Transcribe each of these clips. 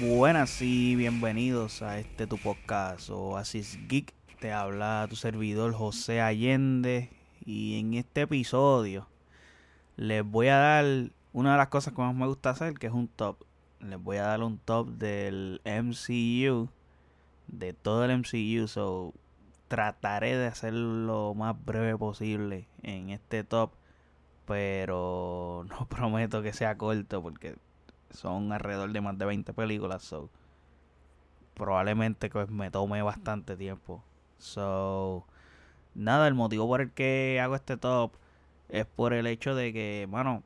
Buenas y bienvenidos a este tu podcast Oasis Geek. Te habla tu servidor José Allende y en este episodio les voy a dar una de las cosas que más me gusta hacer, que es un top. Les voy a dar un top del MCU, de todo el MCU, so trataré de hacerlo lo más breve posible en este top, pero no prometo que sea corto porque son alrededor de más de 20 películas, so probablemente pues, me tome bastante tiempo. So, nada, el motivo por el que hago este top es por el hecho de que, bueno,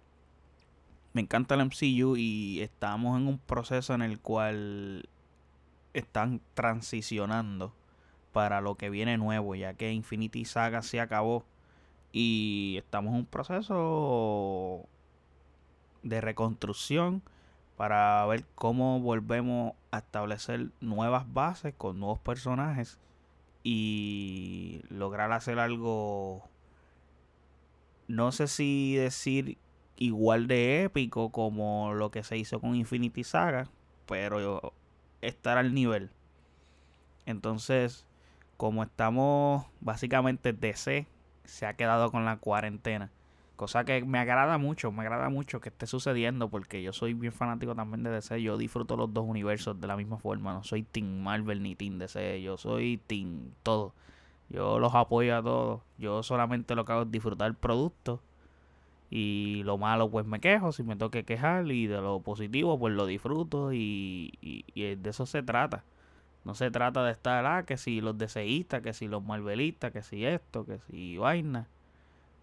me encanta el MCU y estamos en un proceso en el cual están transicionando para lo que viene nuevo, ya que Infinity Saga se acabó y estamos en un proceso de reconstrucción para ver cómo volvemos a establecer nuevas bases con nuevos personajes y lograr hacer algo no sé si decir igual de épico como lo que se hizo con Infinity Saga, pero estar al nivel. Entonces, como estamos básicamente DC, se ha quedado con la cuarentena. Cosa que me agrada mucho, me agrada mucho que esté sucediendo porque yo soy bien fanático también de DC. Yo disfruto los dos universos de la misma forma. No soy Team Marvel ni Team DC. Yo soy Team todo. Yo los apoyo a todos. Yo solamente lo que hago es disfrutar el producto. Y lo malo pues me quejo si me toque quejar. Y de lo positivo pues lo disfruto. Y, y, de eso se trata. No se trata de estar, ah, que si los DCistas, que si los Marvelistas, que si esto, que si vaina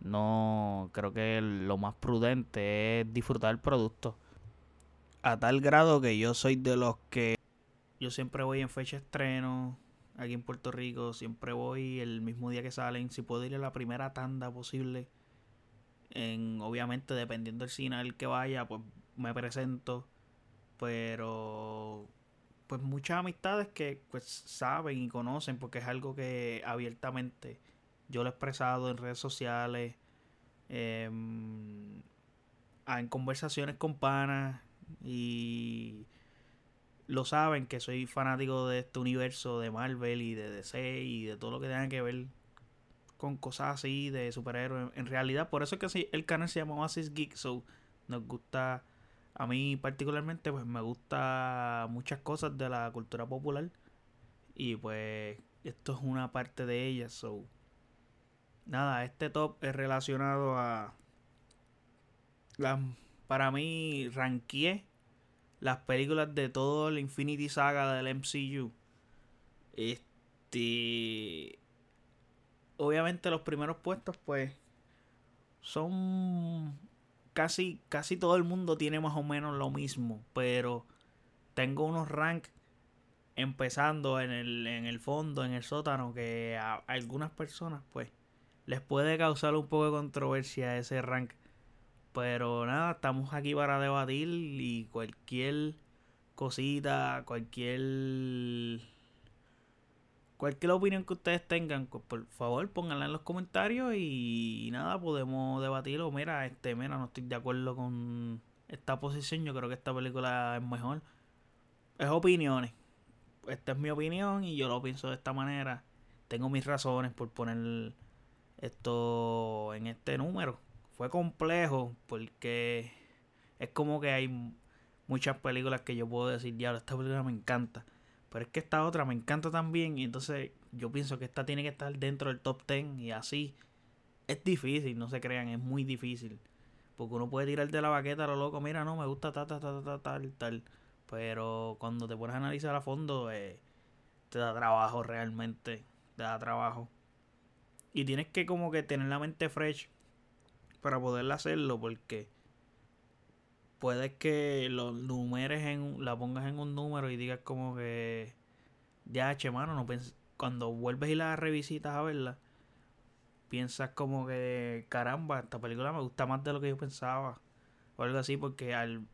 no creo que lo más prudente es disfrutar el producto. A tal grado que yo soy de los que yo siempre voy en fecha de estreno aquí en Puerto Rico, siempre voy el mismo día que salen, si puedo ir a la primera tanda posible. En, obviamente dependiendo del cine al que vaya, pues me presento, pero pues muchas amistades que pues saben y conocen porque es algo que abiertamente yo lo he expresado en redes sociales, em, en conversaciones con panas y lo saben que soy fanático de este universo de Marvel y de DC y de todo lo que tenga que ver con cosas así de superhéroes. En realidad, por eso es que el canal se llama Oasis Geek, so nos gusta, a mí particularmente, pues me gusta muchas cosas de la cultura popular y pues esto es una parte de ella, so nada, este top es relacionado a las para mí ranqué las películas de todo el Infinity Saga del MCU. Este obviamente los primeros puestos pues son casi casi todo el mundo tiene más o menos lo mismo, pero tengo unos rank empezando en el, en el fondo, en el sótano, que a algunas personas pues les puede causar un poco de controversia ese rank. Pero nada, estamos aquí para debatir y cualquier cosita, cualquier cualquier opinión que ustedes tengan, pues, por favor pónganla en los comentarios y, nada, podemos debatirlo. Mira, este, mira, no estoy de acuerdo con esta posición, yo creo que esta película es mejor. Es opiniones. Esta es mi opinión y yo lo pienso de esta manera. Tengo mis razones por poner esto en este número. Fue complejo porque es como que hay muchas películas que yo puedo decir, diablo, esta película me encanta. Pero es que esta otra me encanta también y entonces yo pienso que esta tiene que estar dentro del top 10 y así. Es difícil, no se crean, es muy difícil. Porque uno puede tirar de la baqueta a lo loco, mira, no, me gusta tal, tal, tal, tal, tal, tal. Pero cuando te pones a analizar a fondo, eh, te da trabajo realmente, te da trabajo. Y tienes que como que tener la mente fresh para poder hacerlo porque puedes que lo numeres en la pongas en un número y digas como que ya che mano no cuando vuelves y la revisitas a verla piensas como que caramba esta película me gusta más de lo que yo pensaba o algo así porque al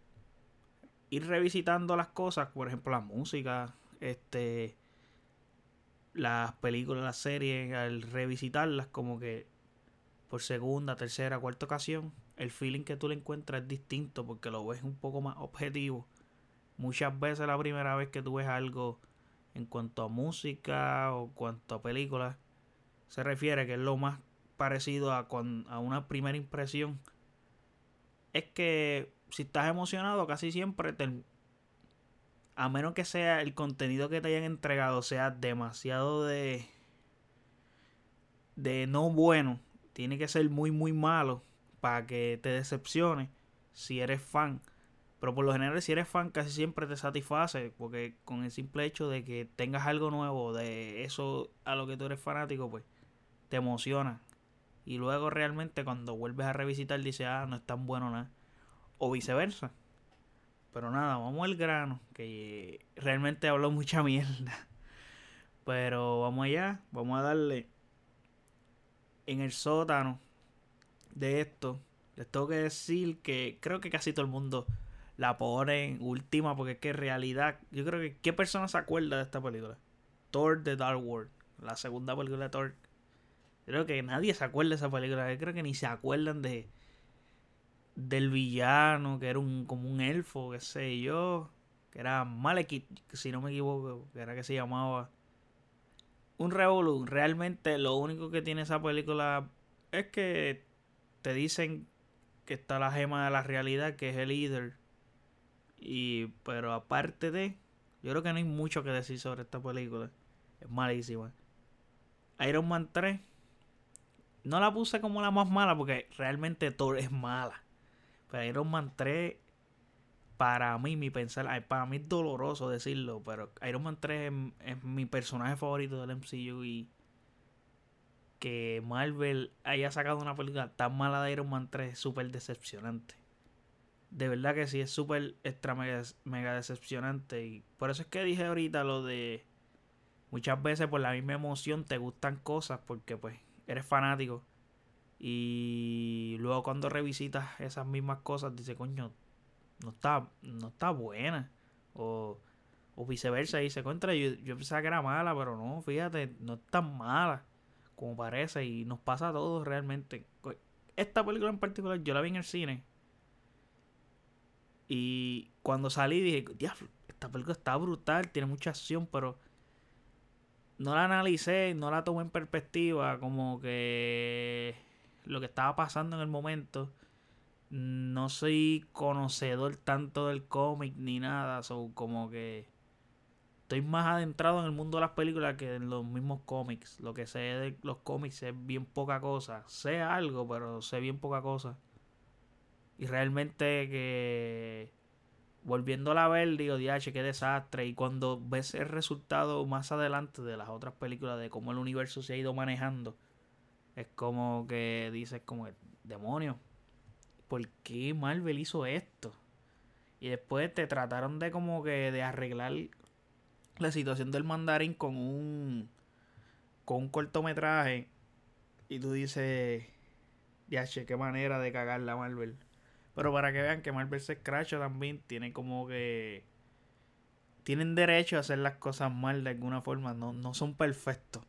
ir revisitando las cosas por ejemplo la música este las películas, las series, al revisitarlas como que por segunda, tercera, cuarta ocasión, el feeling que tú le encuentras es distinto porque lo ves un poco más objetivo muchas veces la primera vez que tú ves algo en cuanto a música o cuanto a películas, se refiere que es lo más parecido a, a una primera impresión. Es que si estás emocionado, casi siempre te, a menos que sea el contenido que te hayan entregado sea demasiado de de no bueno, tiene que ser muy muy malo para que te decepcione si eres fan. Pero por lo general si eres fan casi siempre te satisface porque con el simple hecho de que tengas algo nuevo de eso a lo que tú eres fanático, pues te emociona. Y luego realmente cuando vuelves a revisitar dices, ah, no es tan bueno nada. O viceversa. Pero nada, vamos al grano, que realmente hablo mucha mierda. Pero vamos allá, vamos a darle en el sótano de esto. Les tengo que decir que creo que casi todo el mundo la pone en última porque es que realidad, yo creo que ¿qué persona se acuerda de esta película? Thor The Dark World, la segunda película de Thor. Creo que nadie se acuerda de esa película, creo que ni se acuerdan de del villano, que era un como un elfo, qué sé yo, que era Malekith, si no me equivoco, que era que se llamaba un Revolu. Realmente lo único que tiene esa película es que te dicen que está la gema de la realidad, que es el líder. Y pero aparte de, yo creo que no hay mucho que decir sobre esta película. Es malísima. Iron Man 3 no la puse como la más mala porque realmente Thor es mala. Pero Iron Man 3, para mí, mi pensar, para mí es doloroso decirlo, pero Iron Man 3 es, mi personaje favorito del MCU y que Marvel haya sacado una película tan mala de Iron Man 3 es súper decepcionante. De verdad que sí, es súper extra mega, mega decepcionante. Y por eso es que dije ahorita lo de muchas veces por la misma emoción te gustan cosas porque pues eres fanático y luego cuando revisitas esas mismas cosas, dice, coño, no está, no está buena. O, o viceversa, y se encuentra, yo, yo pensaba que era mala, pero no, fíjate, no es tan mala como parece. Y nos pasa a todos realmente. Esta película en particular, yo la vi en el cine. Y cuando salí dije, diablo, esta película está brutal, tiene mucha acción, pero no la analicé, no la tomé en perspectiva, como que lo que estaba pasando en el momento. No soy conocedor tanto del cómic ni nada, so como que estoy más adentrado en el mundo de las películas que en los mismos cómics. Lo que sé de los cómics es bien poca cosa. Sé algo, pero sé bien poca cosa. Y realmente que volviendo a ver, digo, diache, qué desastre. Y cuando ves el resultado más adelante de las otras películas, de cómo el universo se ha ido manejando, es como que dices como, demonio, ¿por qué Marvel hizo esto? Y después te trataron de como que de arreglar la situación del mandarín con un con un cortometraje y tú dices, ya che, qué manera de cagar la Marvel. Pero para que vean que Marvel se escracha también tiene como que tienen derecho a hacer las cosas mal de alguna forma, no, no son perfectos.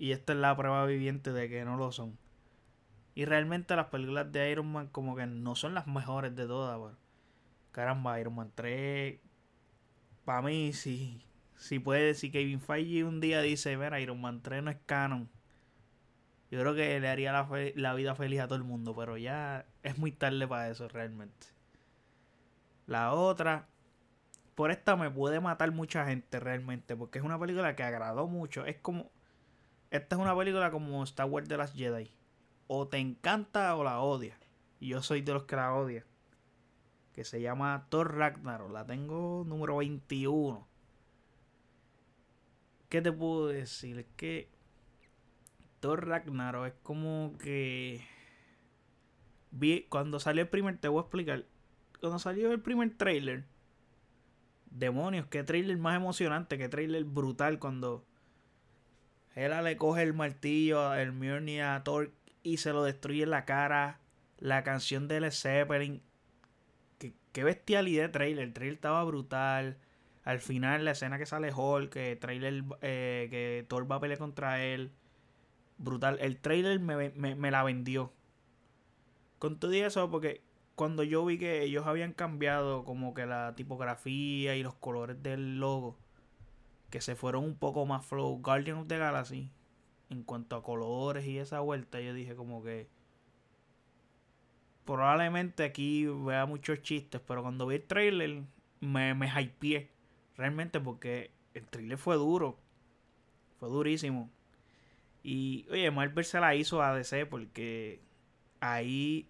Y esta es la prueba viviente de que no lo son. Y realmente las películas de Iron Man como que no son las mejores de todas, Caramba, Iron Man 3. Para mí, sí. Si puede decir Kevin Feige un día dice, ver, Iron Man 3 no es canon. Yo creo que le haría la, la vida feliz a todo el mundo, pero ya es muy tarde para eso realmente. La otra, por esta me puede matar mucha gente realmente, porque es una película que agradó mucho. Es como, esta es una película como Star Wars de las Jedi. O te encanta o la odias. Y yo soy de los que la odia. Que se llama Thor Ragnarok. La tengo número 21. ¿Qué te puedo decir? Es que Thor Ragnarok es como que... Cuando salió el primer, te voy a explicar. Cuando salió el primer trailer, demonios, qué trailer más emocionante, qué trailer brutal cuando Hela le coge el martillo a Mjolnir a Thor y se lo destruye en la cara. La canción de Led Zeppelin. Qué, qué bestialidad de trailer. El trailer estaba brutal. Al final, la escena que sale Hulk, que, trailer, eh, que Thor va a pelear contra él. Brutal. El trailer me, me, me la vendió. Con todo eso, porque cuando yo vi que ellos habían cambiado como que la tipografía y los colores del logo, que se fueron un poco más flow Guardian of the Galaxy en cuanto a colores y esa vuelta, yo dije como que probablemente aquí vea muchos chistes, pero cuando vi el trailer me, me hypeé realmente porque el trailer fue duro, fue durísimo. Y oye, Marvel se la hizo a DC porque ahí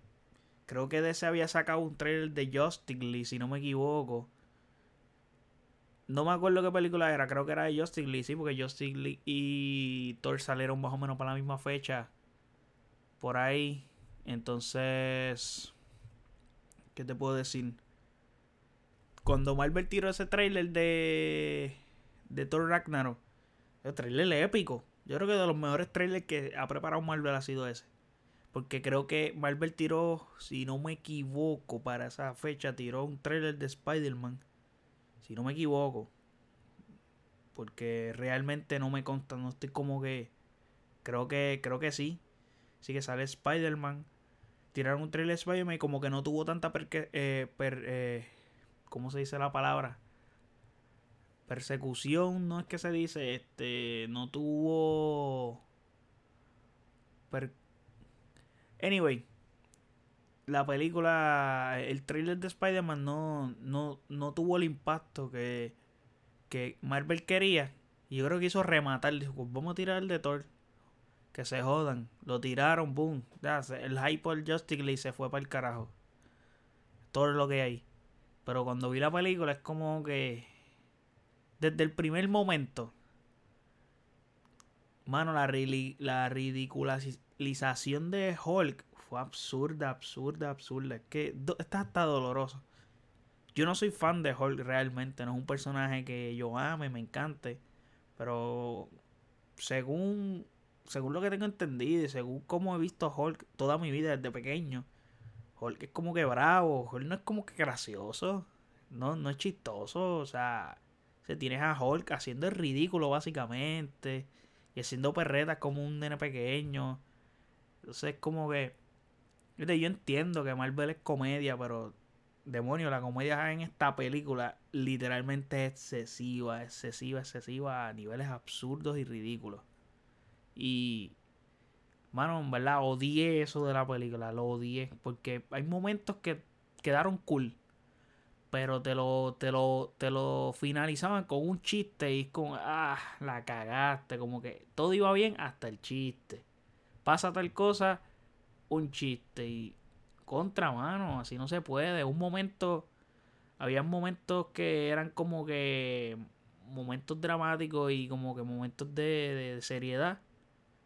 creo que DC había sacado un trailer de Justice League, si no me equivoco. No me acuerdo qué película era, creo que era de Justice League, sí, porque Justice League y Thor salieron más o menos para la misma fecha. Por ahí. Entonces, ¿qué te puedo decir? Cuando Marvel tiró ese trailer de, de Thor Ragnarok, el trailer épico. Yo creo que de los mejores trailers que ha preparado Marvel ha sido ese. Porque creo que Marvel tiró, si no me equivoco, para esa fecha tiró un trailer de Spider-Man. Si no me equivoco. Porque realmente no me consta, no estoy como que... Creo que, creo que sí. Sí que sale Spider-Man. Tiraron un trailer de Spider-Man y como que no tuvo tanta... Eh, eh, ¿Cómo se dice la palabra? persecución, no es que se dice, este, no tuvo... Anyway, la película, el trailer de Spider-Man no, no, no tuvo el impacto que, que Marvel quería. Y yo creo que hizo rematar, dijo, pues vamos a tirar el de Thor. Que se jodan. Lo tiraron, boom. el hype Justice League se fue para el carajo. Todo lo que hay. Pero cuando vi la película es como que desde el primer momento, mano, la, la ridiculización de Hulk absurda, absurda, absurda. Es que está hasta doloroso. Yo no soy fan de Hulk realmente, no es un personaje que yo ame, me encante. Pero según, según lo que tengo entendido y según cómo he visto Hulk toda mi vida desde pequeño, Hulk es como que bravo, Hulk no es como que gracioso, no, no es chistoso, o sea, tienes a Hulk haciendo el ridículo básicamente. Y haciendo perretas como un nene pequeño. Entonces es como que... Yo entiendo que Marvel es comedia, pero... Demonio, la comedia en esta película literalmente es excesiva, excesiva, excesiva a niveles absurdos y ridículos. Y... Mano, en verdad, odié eso de la película, lo odié. Porque hay momentos que quedaron cool pero te lo, te lo, te lo finalizaban con un chiste y con, ah, la cagaste, como que todo iba bien hasta el chiste. Pasa tal cosa, un chiste y contra mano, así no se puede. Un momento, había momentos que eran como que momentos dramáticos y como que momentos de, de seriedad.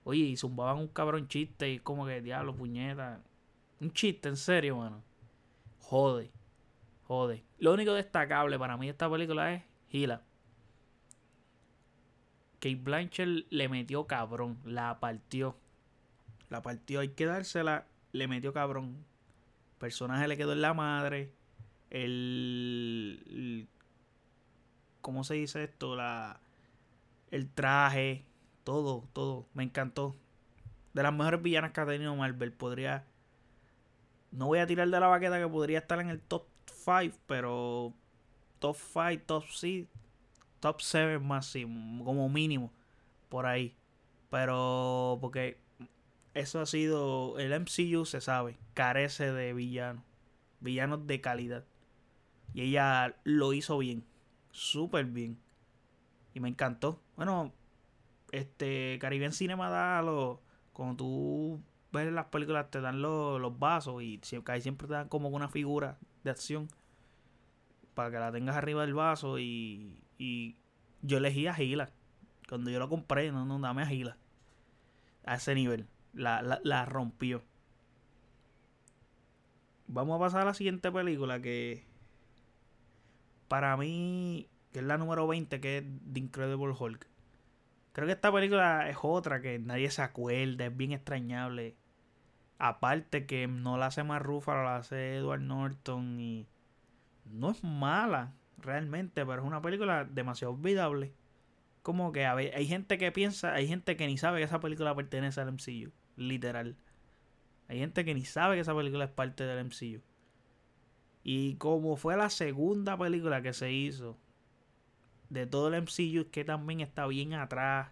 Oye, y zumbaban un cabrón chiste y como que, diablo, puñeta. Un chiste, en serio, mano. Jode. Jode. Lo único destacable para mí de esta película es Gila. Kate Blanchett le metió cabrón. La partió. La partió. Hay que dársela. Le metió cabrón. Personaje le quedó en la madre. El, ¿Cómo se dice esto? La, el traje. Todo, todo. Me encantó. De las mejores villanas que ha tenido Marvel. Podría. No voy a tirar de la baqueta que podría estar en el top 5, pero top 5, top 6, top 7 máximo, como mínimo, por ahí. Pero porque eso ha sido, el MCU se sabe, carece de villanos, villanos de calidad. Y ella lo hizo bien, súper bien. Y me encantó. Bueno, este Caribbean Cinema da lo, cuando tú ves las películas te dan los, los vasos y siempre, siempre te dan como una figura de acción para que la tengas arriba del vaso y, y yo elegí a Gila. Cuando yo lo compré, no, no, dame a Gila. A ese nivel. La, la, la rompió. Vamos a pasar a la siguiente película que para mí, que es la número 20, que es The Incredible Hulk. Creo que esta película es otra que nadie se acuerda, es bien extrañable. Aparte que no la hace más Ruffalo, la hace Edward Norton y no es mala realmente, pero es una película demasiado olvidable. Como que hay gente que piensa, hay gente que ni sabe que esa película pertenece al MCU, literal. Hay gente que ni sabe que esa película es parte del MCU. Y como fue la segunda película que se hizo de todo el MCU, que también está bien atrás.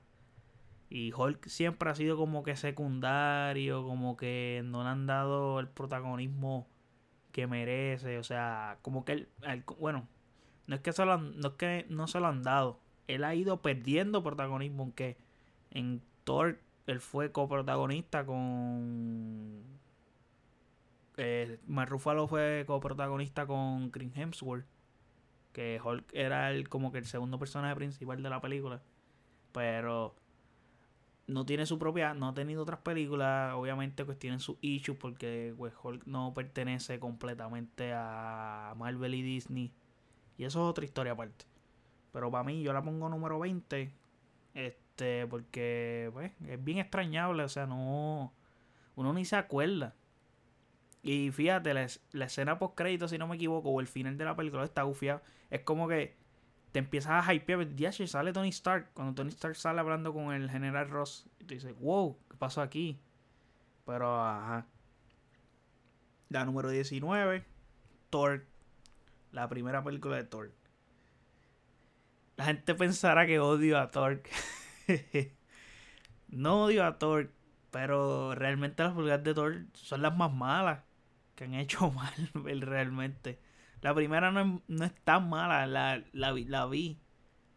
Y Hulk siempre ha sido como que secundario, como que no le han dado el protagonismo que merece. O sea, como que él, bueno, no es que, se lo no es que no se lo han dado. Él ha ido perdiendo protagonismo, aunque en Thor él fue coprotagonista con eh, Mark Ruffalo fue coprotagonista con Chris Hemsworth. Que Hulk era el, como que el segundo personaje principal de la película. Pero no tiene su propia, no ha tenido otras películas. Obviamente pues tienen sus issues porque pues, Hulk no pertenece completamente a Marvel y Disney. Y eso es otra historia aparte. Pero para mí yo la pongo número 20. Este, porque pues, es bien extrañable. O sea, no. Uno ni se acuerda. Y fíjate, la, escena post crédito, si no me equivoco, o el final de la película está gufiado. Es como que te empiezas a hypear. Ya sale Tony Stark. Cuando Tony Stark sale hablando con el general Ross, y tú dices, wow, ¿qué pasó aquí? Pero, ajá. La número 19, Thor. La primera película de Thor. La gente pensará que odio a Thor. no odio a Thor, pero realmente las películas de Thor son las más malas que han hecho mal realmente. La primera no es, tan mala, la, la, la, vi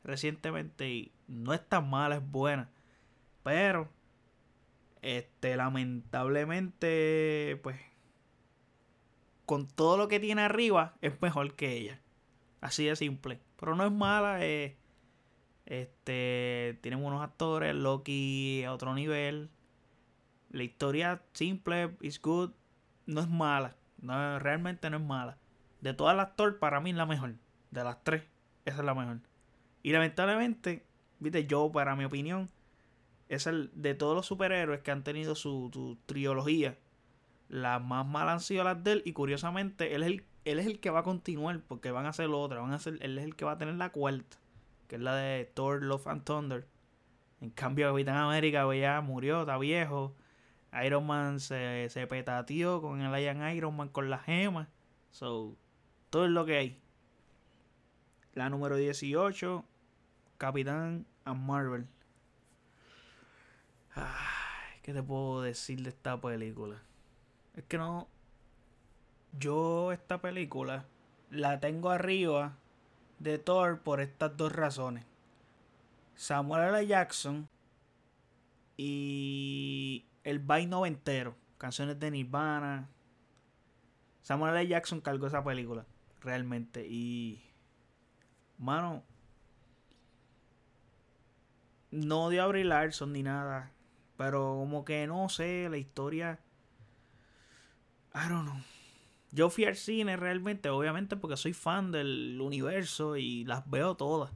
recientemente y no es tan mala, es buena. Pero, este, lamentablemente, pues, con todo lo que tiene arriba, es mejor que ella. Así de simple. Pero no es mala, eh, este, tienen buenos actores, Loki a otro nivel. La historia simple, is good no es mala. No, realmente no es mala. De todas las Thor, para mí es la mejor. De las tres, esa es la mejor. Y lamentablemente, viste, yo, para mi opinión, es el de todos los superhéroes que han tenido su, su trilogía. Las más malas han sido las de él. Y curiosamente, él es el, él es el que va a continuar. Porque van a hacer otra. Van a hacer, él es el que va a tener la cuarta. Que es la de Thor, Love and Thunder. En cambio, Capitán América pues, ya murió, está viejo. Iron Man se, se petateó con el Iron Iron Man con la gema. So, todo es lo que hay. La número 18, Capitán a Marvel. Ay, ¿Qué te puedo decir de esta película? Es que no. Yo, esta película, la tengo arriba de Thor por estas dos razones. Samuel L. Jackson y el vibe noventero. Canciones de Nirvana. Samuel L. Jackson cargó esa película. Realmente. Y. Mano. No dio a Brie Larson ni nada. Pero como que no sé, la historia. I don't know. Yo fui al cine realmente, obviamente porque soy fan del universo y las veo todas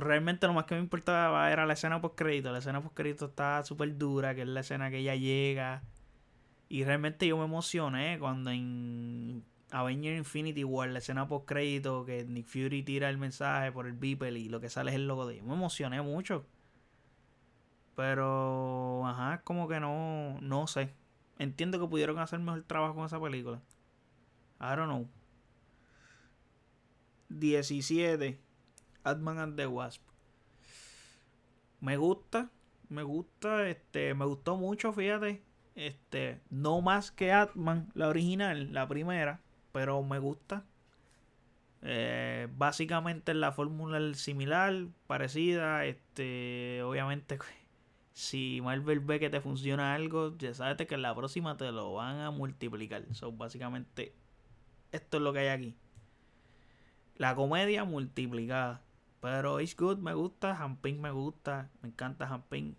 realmente lo más que me importaba era la escena post crédito. La escena post crédito está súper dura, que es la escena que ella llega. Y realmente yo me emocioné cuando en Avenger Infinity War, la escena post crédito, que Nick Fury tira el mensaje por el Beeple y lo que sale es el logo de ella. Me emocioné mucho. Pero, ajá, como que no, no sé. Entiendo que pudieron hacer mejor trabajo con esa película. I don't know. 17 Atman and the Wasp. Me gusta, me gusta, este, me gustó mucho, fíjate. Este, no más que Atman, la original, la primera, pero me gusta. Eh, básicamente la fórmula similar, parecida. Este, obviamente, si Marvel ve que te funciona algo, ya sabes que en la próxima te lo van a multiplicar. So, básicamente, esto es lo que hay aquí. La comedia multiplicada. Pero It's Good me gusta, Hamping me gusta, me encanta Hamping.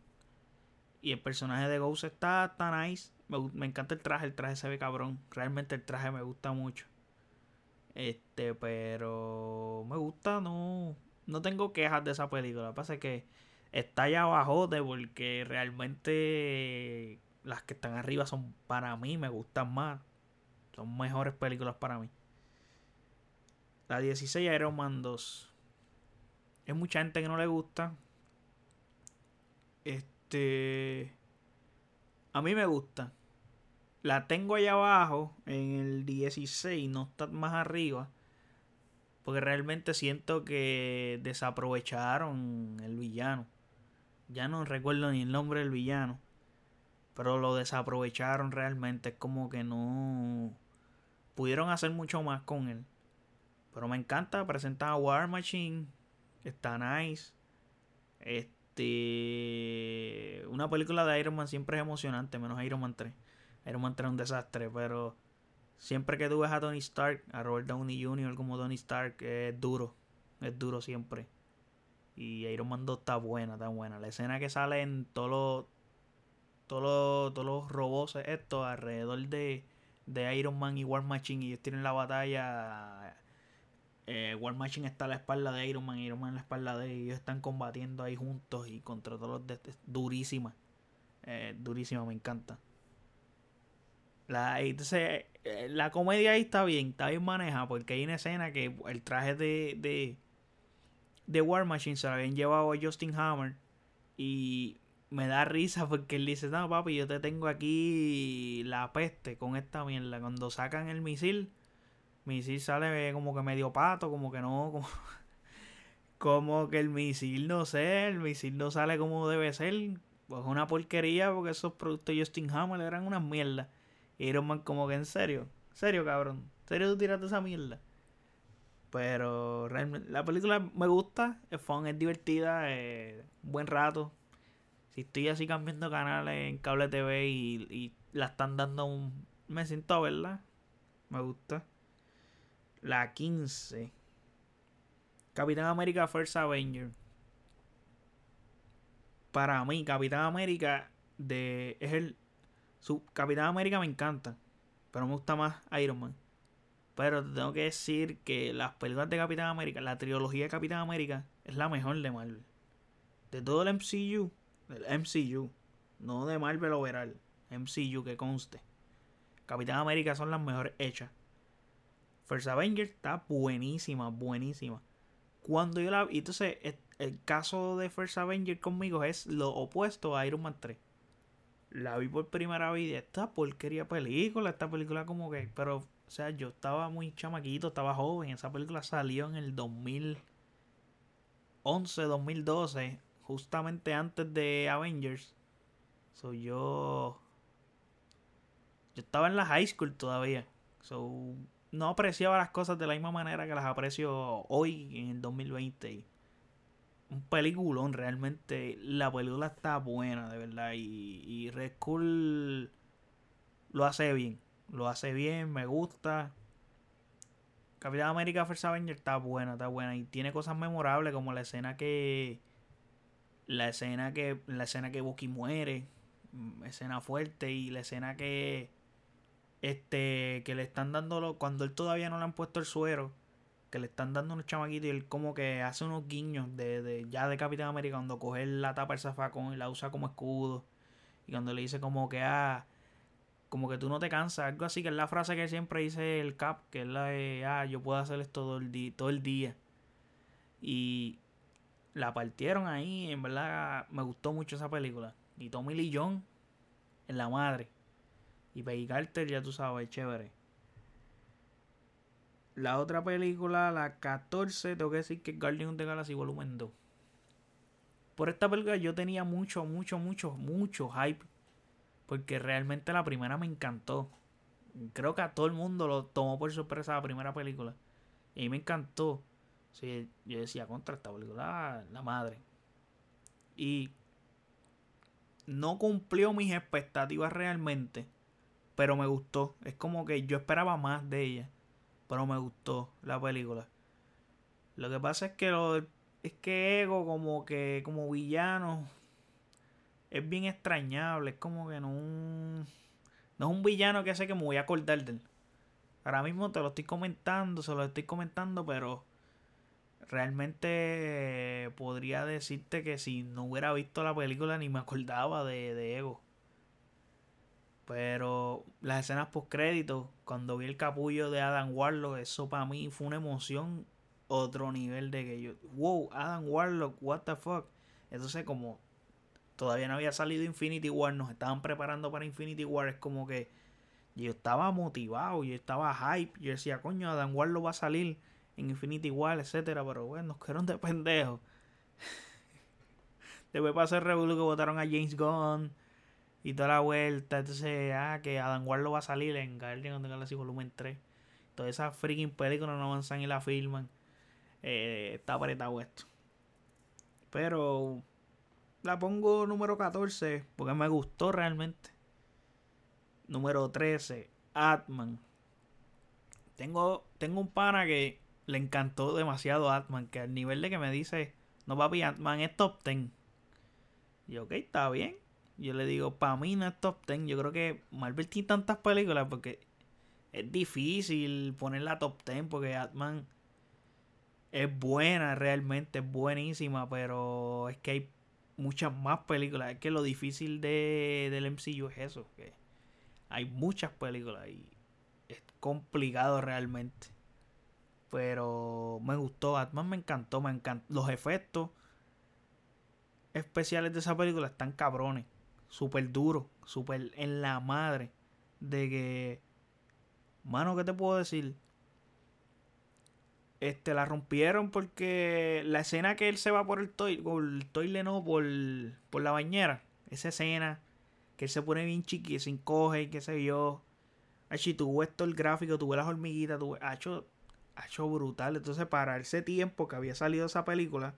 Y el personaje de Ghost está, está nice. Me, encanta el traje, el traje se ve cabrón. Realmente el traje me gusta mucho. Este, pero me gusta, no, no tengo quejas de esa película. Lo que pasa es que está allá abajo de porque realmente las que están arriba son para mí, me gustan más. Son mejores películas para mí. La 16 Iron Man 2. Hay mucha gente que no le gusta. Este. A mí me gusta. la tengo allá abajo en el 16, no está más arriba. Porque realmente siento que desaprovecharon el villano. Ya no recuerdo ni el nombre del villano. Pero lo desaprovecharon realmente. Es como que no pudieron hacer mucho más con él. Pero me encanta. Presentar a War Machine. Está nice. Este. Una película de Iron Man siempre es emocionante. Menos Iron Man 3. Iron Man 3 es un desastre. Pero siempre que tú a Tony Stark, a Robert Downey Jr. como Tony Stark, es duro. Es duro siempre. Y Iron Man 2 está buena, está buena. La escena que sale en todos los. Todos los, todos los robots estos alrededor de, de Iron Man y War Machine y ellos tienen la batalla. Eh, War Machine está a la espalda de Iron Man Iron Man a la espalda de ellos. están combatiendo ahí juntos y contra todos los. De, durísima. Eh, durísima, me encanta. La, entonces, eh, la comedia ahí está bien, está bien manejada porque hay una escena que el traje de, de, de War Machine se lo habían llevado a Justin Hammer y me da risa porque él dice, no papi, yo te tengo aquí la peste con esta mierda. Cuando sacan el misil, misil sale como que medio pato, como que no, como, como que el misil no sé, el misil no sale como debe ser. Pues una porquería porque esos productos de Justin Hammer eran unas mierdas. Iron Man como que en serio, en serio cabrón, en serio tú tiraste esa mierda. Pero realmente la película me gusta, es fun, es divertida, eh, buen rato. Si estoy así cambiando canales en cable TV y, la están dando un... Me siento ¿verdad? Me gusta. La 15. Capitán América First Avenger. Para mí, Capitán América de, es el su Capitán América me encanta, pero me gusta más Iron Man. Pero tengo que decir que las películas de Capitán América, la trilogía de Capitán América, es la mejor de Marvel. De todo el MCU, el MCU, no de Marvel overall, MCU que conste. Capitán América son las mejores hechas. First Avenger está buenísima, buenísima. Cuando yo la vi, entonces el caso de First Avenger conmigo es lo opuesto a Iron Man 3 la vi por primera vez y esta porquería película, esta película como que, pero, o sea, yo estaba muy chamaquito, estaba joven, esa película salió en el 2011, 2012, justamente antes de Avengers. So yo yo estaba en la high school todavía. So no apreciaba las cosas de la misma manera que las aprecio hoy en el 2020 un peliculón realmente. La película está buena, de verdad. Y, y Red Skull lo hace bien. Lo hace bien, me gusta. Capitán América First Avenger está buena, está buena. Y tiene cosas memorables como la escena que. La escena que. La escena que Bucky muere. Mm, escena fuerte. Y la escena que. Este. Que le están dando. Cuando él todavía no le han puesto el suero que le están dando unos chamaquitos y él como que hace unos guiños de, de ya de Capitán América cuando coge la tapa del zafacón y la usa como escudo. Y cuando le dice como que ah, como que tú no te cansas, algo así, que es la frase que siempre dice el Cap, que es la de ah, yo puedo hacer esto todo el, todo el día. Y la partieron ahí, en verdad me gustó mucho esa película. Y Tommy Lee Jones en la madre. Y Peggy Carter, ya tú sabes, chévere. La otra película, la 14, tengo que decir que es Guardian of the Galaxy Volumen 2. Por esta película yo tenía mucho, mucho, mucho, mucho hype. Porque realmente la primera me encantó. Creo que a todo el mundo lo tomó por sorpresa la primera película. Y me encantó. Sí, yo decía, contra esta película, la madre. Y no cumplió mis expectativas realmente. Pero me gustó. Es como que yo esperaba más de ella pero me gustó la película. Lo que pasa es que lo, es que Ego como que como villano es bien extrañable, es como que no un, no es un villano que sé que me voy a acordar de él. Ahora mismo te lo estoy comentando, se lo estoy comentando, pero realmente podría decirte que si no hubiera visto la película ni me acordaba de, de Ego. Pero las escenas post crédito, cuando vi el capullo de Adam Warlock, eso para mí fue una emoción otro nivel de que yo, wow, Adam Warlock, what the fuck. Entonces como todavía no había salido Infinity War, nos estaban preparando para Infinity War, es como que yo estaba motivado, yo estaba hype. Yo decía, coño, Adam Warlock va a salir en Infinity War, etcétera. Pero bueno, nos quedaron de pendejos. Después pasó el revuelo que votaron a James Gunn y toda la vuelta. Entonces, ah, que Adam Warlock va a salir en Guardian of the Galaxy Volumen 3. Toda esa freaking película no avanzan y la filman. Eh, está apretado esto. Pero la pongo número 14 porque me gustó realmente. Número 13, Atman. Tengo, tengo un pana que le encantó demasiado Atman, que al nivel de que me dice, no papi, Atman es top 10. Y ok, está bien. Yo le digo, para mí no es top 10. Yo creo que Marvel tiene tantas películas porque es difícil ponerla top 10 porque Atman es buena realmente, es buenísima, pero es que hay muchas más películas. Es que lo difícil de, del MCU es eso, que hay muchas películas y es complicado realmente. Pero me gustó, Batman me encantó, me encantó. Los efectos especiales de esa película están cabrones. Súper duros, súper en la madre. De que, mano, ¿qué te puedo decir? este, la rompieron porque la escena que él se va por el toile, por el toile no, por, por la bañera, esa escena que él se pone bien chiqui, se encoge y qué sé yo. Achi, tuvo esto el gráfico, tuve las hormiguitas, tuve, ha hecho, ha hecho brutal. Entonces, para ese tiempo que había salido esa película,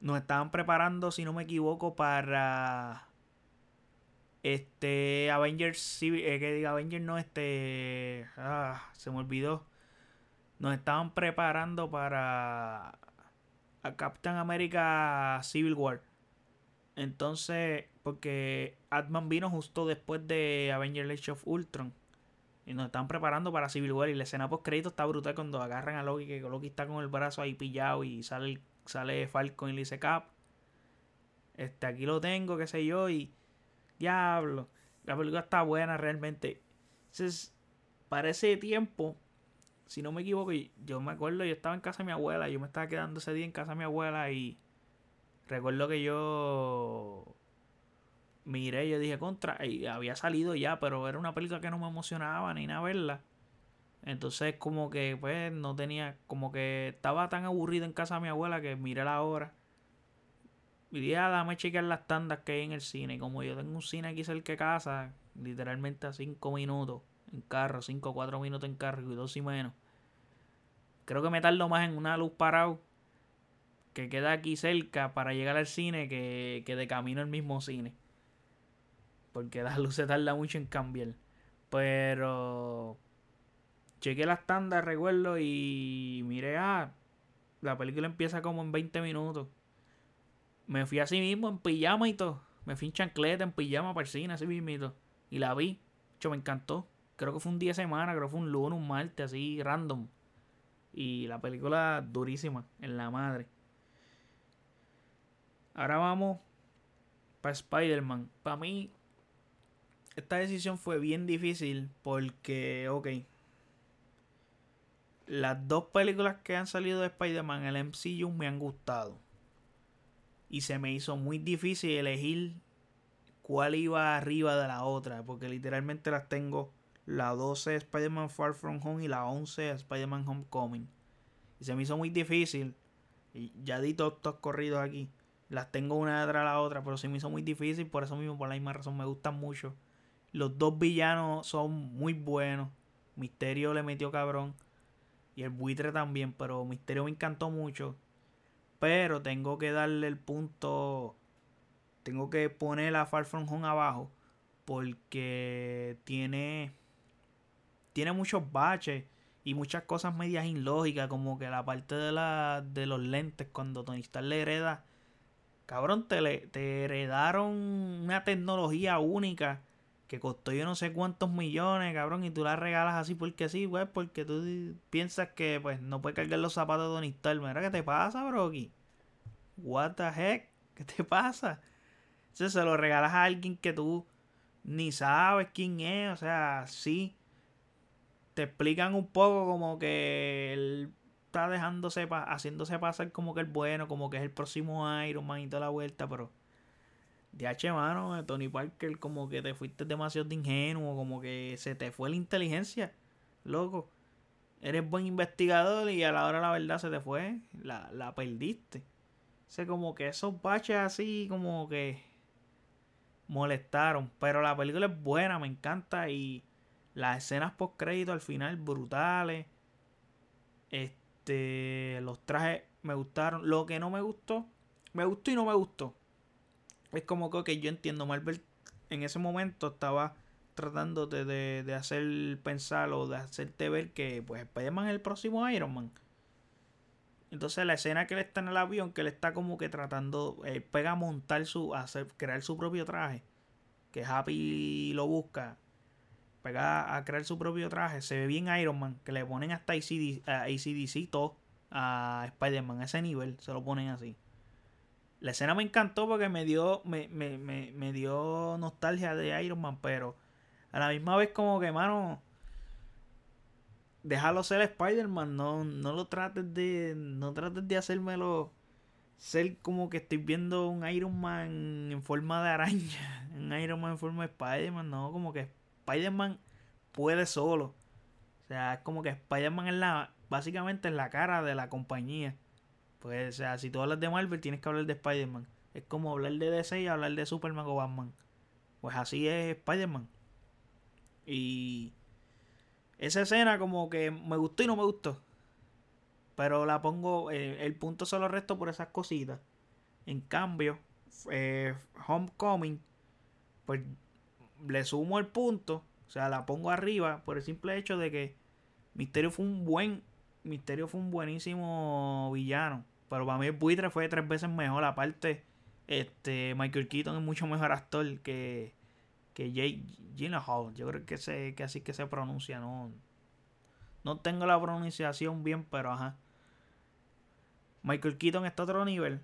nos estaban preparando, si no me equivoco, para este Avengers, eh, que diga Avengers no, este, ah, se me olvidó nos estaban preparando para a Captain America Civil War. Entonces, porque Atman vino justo después de Avengers Age of Ultron. Y nos están preparando para Civil War. Y la escena post crédito está brutal cuando agarran a Loki. Que Loki está con el brazo ahí pillado. Y sale, sale Falcon y le dice Cap. Este, aquí lo tengo, qué sé yo. Y diablo. La película está buena realmente. Entonces, para ese tiempo, si no me equivoco, yo me acuerdo, yo estaba en casa de mi abuela, yo me estaba quedando ese día en casa de mi abuela y recuerdo que yo miré, yo dije contra, y había salido ya, pero era una película que no me emocionaba ni nada verla. Entonces como que pues no tenía, como que estaba tan aburrido en casa de mi abuela que miré la hora. Y dije, ah, dame chequear las tandas que hay en el cine. Como yo tengo un cine aquí cerca de casa, literalmente a cinco minutos en carro, 5 o 4 minutos en carro y dos y menos. Creo que me tardo más en una luz parado que queda aquí cerca para llegar al cine que, que de camino al mismo cine. Porque la luz se tarda mucho en cambiar. Pero chequé las tandas, recuerdo, y miré, ah, la película empieza como en 20 minutos. Me fui así mismo en pijama y todo. Me fui en chancleta, en pijama para el cine, así mismo. Y la vi. Hecho, me encantó creo que fue un día de semana, creo que fue un lunes, un martes, así random. Y la película durísima, en la madre. Ahora vamos para Spider-Man. Para mí, esta decisión fue bien difícil porque, ok, las dos películas que han salido de Spider-Man el MCU me han gustado. Y se me hizo muy difícil elegir cuál iba arriba de la otra, porque literalmente las tengo la 12 Spider-Man Far From Home y la 11 Spider-Man Homecoming. Y se me hizo muy difícil. Y ya di todos estos corridos aquí. Las tengo una detrás de la otra, pero se me hizo muy difícil. Por eso mismo, por la misma razón, me gustan mucho. Los dos villanos son muy buenos. Misterio le metió cabrón. Y el buitre también, pero Misterio me encantó mucho. Pero tengo que darle el punto. Tengo que poner a Far From Home abajo. Porque tiene tiene muchos baches y muchas cosas medias ilógicas, como que la parte de, la, de los lentes, cuando Tony Stark le hereda, cabrón, te, le, te heredaron una tecnología única que costó yo no sé cuántos millones, cabrón, y tú la regalas así porque sí, güey, porque tú piensas que pues no puedes cargar los zapatos de Stark. Mira, ¿qué te pasa, broki? What the heck? ¿Qué te pasa? Entonces se lo regalas a alguien que tú ni sabes quién es, o sea, sí te explican un poco como que él está dejándose, haciéndose pasar como que el bueno, como que es el próximo Iron Man y toda la vuelta, pero DH, mano, Tony Parker, como que te fuiste demasiado de ingenuo, como que se te fue la inteligencia, loco. Eres buen investigador y a la hora de la verdad se te fue, la, la perdiste. O sea, como que esos baches así, como que molestaron. Pero la película es buena, me encanta. Y las escenas post crédito al final, brutales. Este, los trajes me gustaron. Lo que no me gustó, me gustó y no me gustó es como que yo entiendo, Marvel en ese momento estaba tratando de, de, hacer pensar o de hacerte ver que pues Spider-Man es el próximo Iron Man. Entonces la escena que él está en el avión, que él está como que tratando, pega a montar su, a hacer, crear su propio traje, que Happy lo busca, pega a crear su propio traje, se ve bien Iron Man, que le ponen hasta ACDC, ACDC todo a Spider-Man, a ese nivel, se lo ponen así. La escena me encantó porque me dio, me, me, me, me dio nostalgia de Iron Man, pero a la misma vez como que, mano, déjalo ser Spider-Man, no, no lo trates de, no trates de hacérmelo ser como que estoy viendo un Iron Man en forma de araña, un Iron Man en forma de Spider-Man, no, como que Spider-Man puede solo. O sea, es como que Spider-Man es la, básicamente es la cara de la compañía. Pues, o sea, si tú hablas de Marvel, tienes que hablar de Spider-Man. Es como hablar de DC y hablar de Superman o Batman. Pues así es Spider-Man. Y esa escena como que me gustó y no me gustó. Pero la pongo, eh, el punto solo resto por esas cositas. En cambio, eh, Homecoming, pues le sumo el punto. O sea, la pongo arriba por el simple hecho de que Misterio fue un buen, Misterio fue un buenísimo villano. Pero para mí el buitre fue tres veces mejor. Aparte, este Michael Keaton es mucho mejor actor que, que Jay Gyllenhaal. Yo creo que, se, que así que se pronuncia. No, no tengo la pronunciación bien, pero ajá. Michael Keaton está a otro nivel.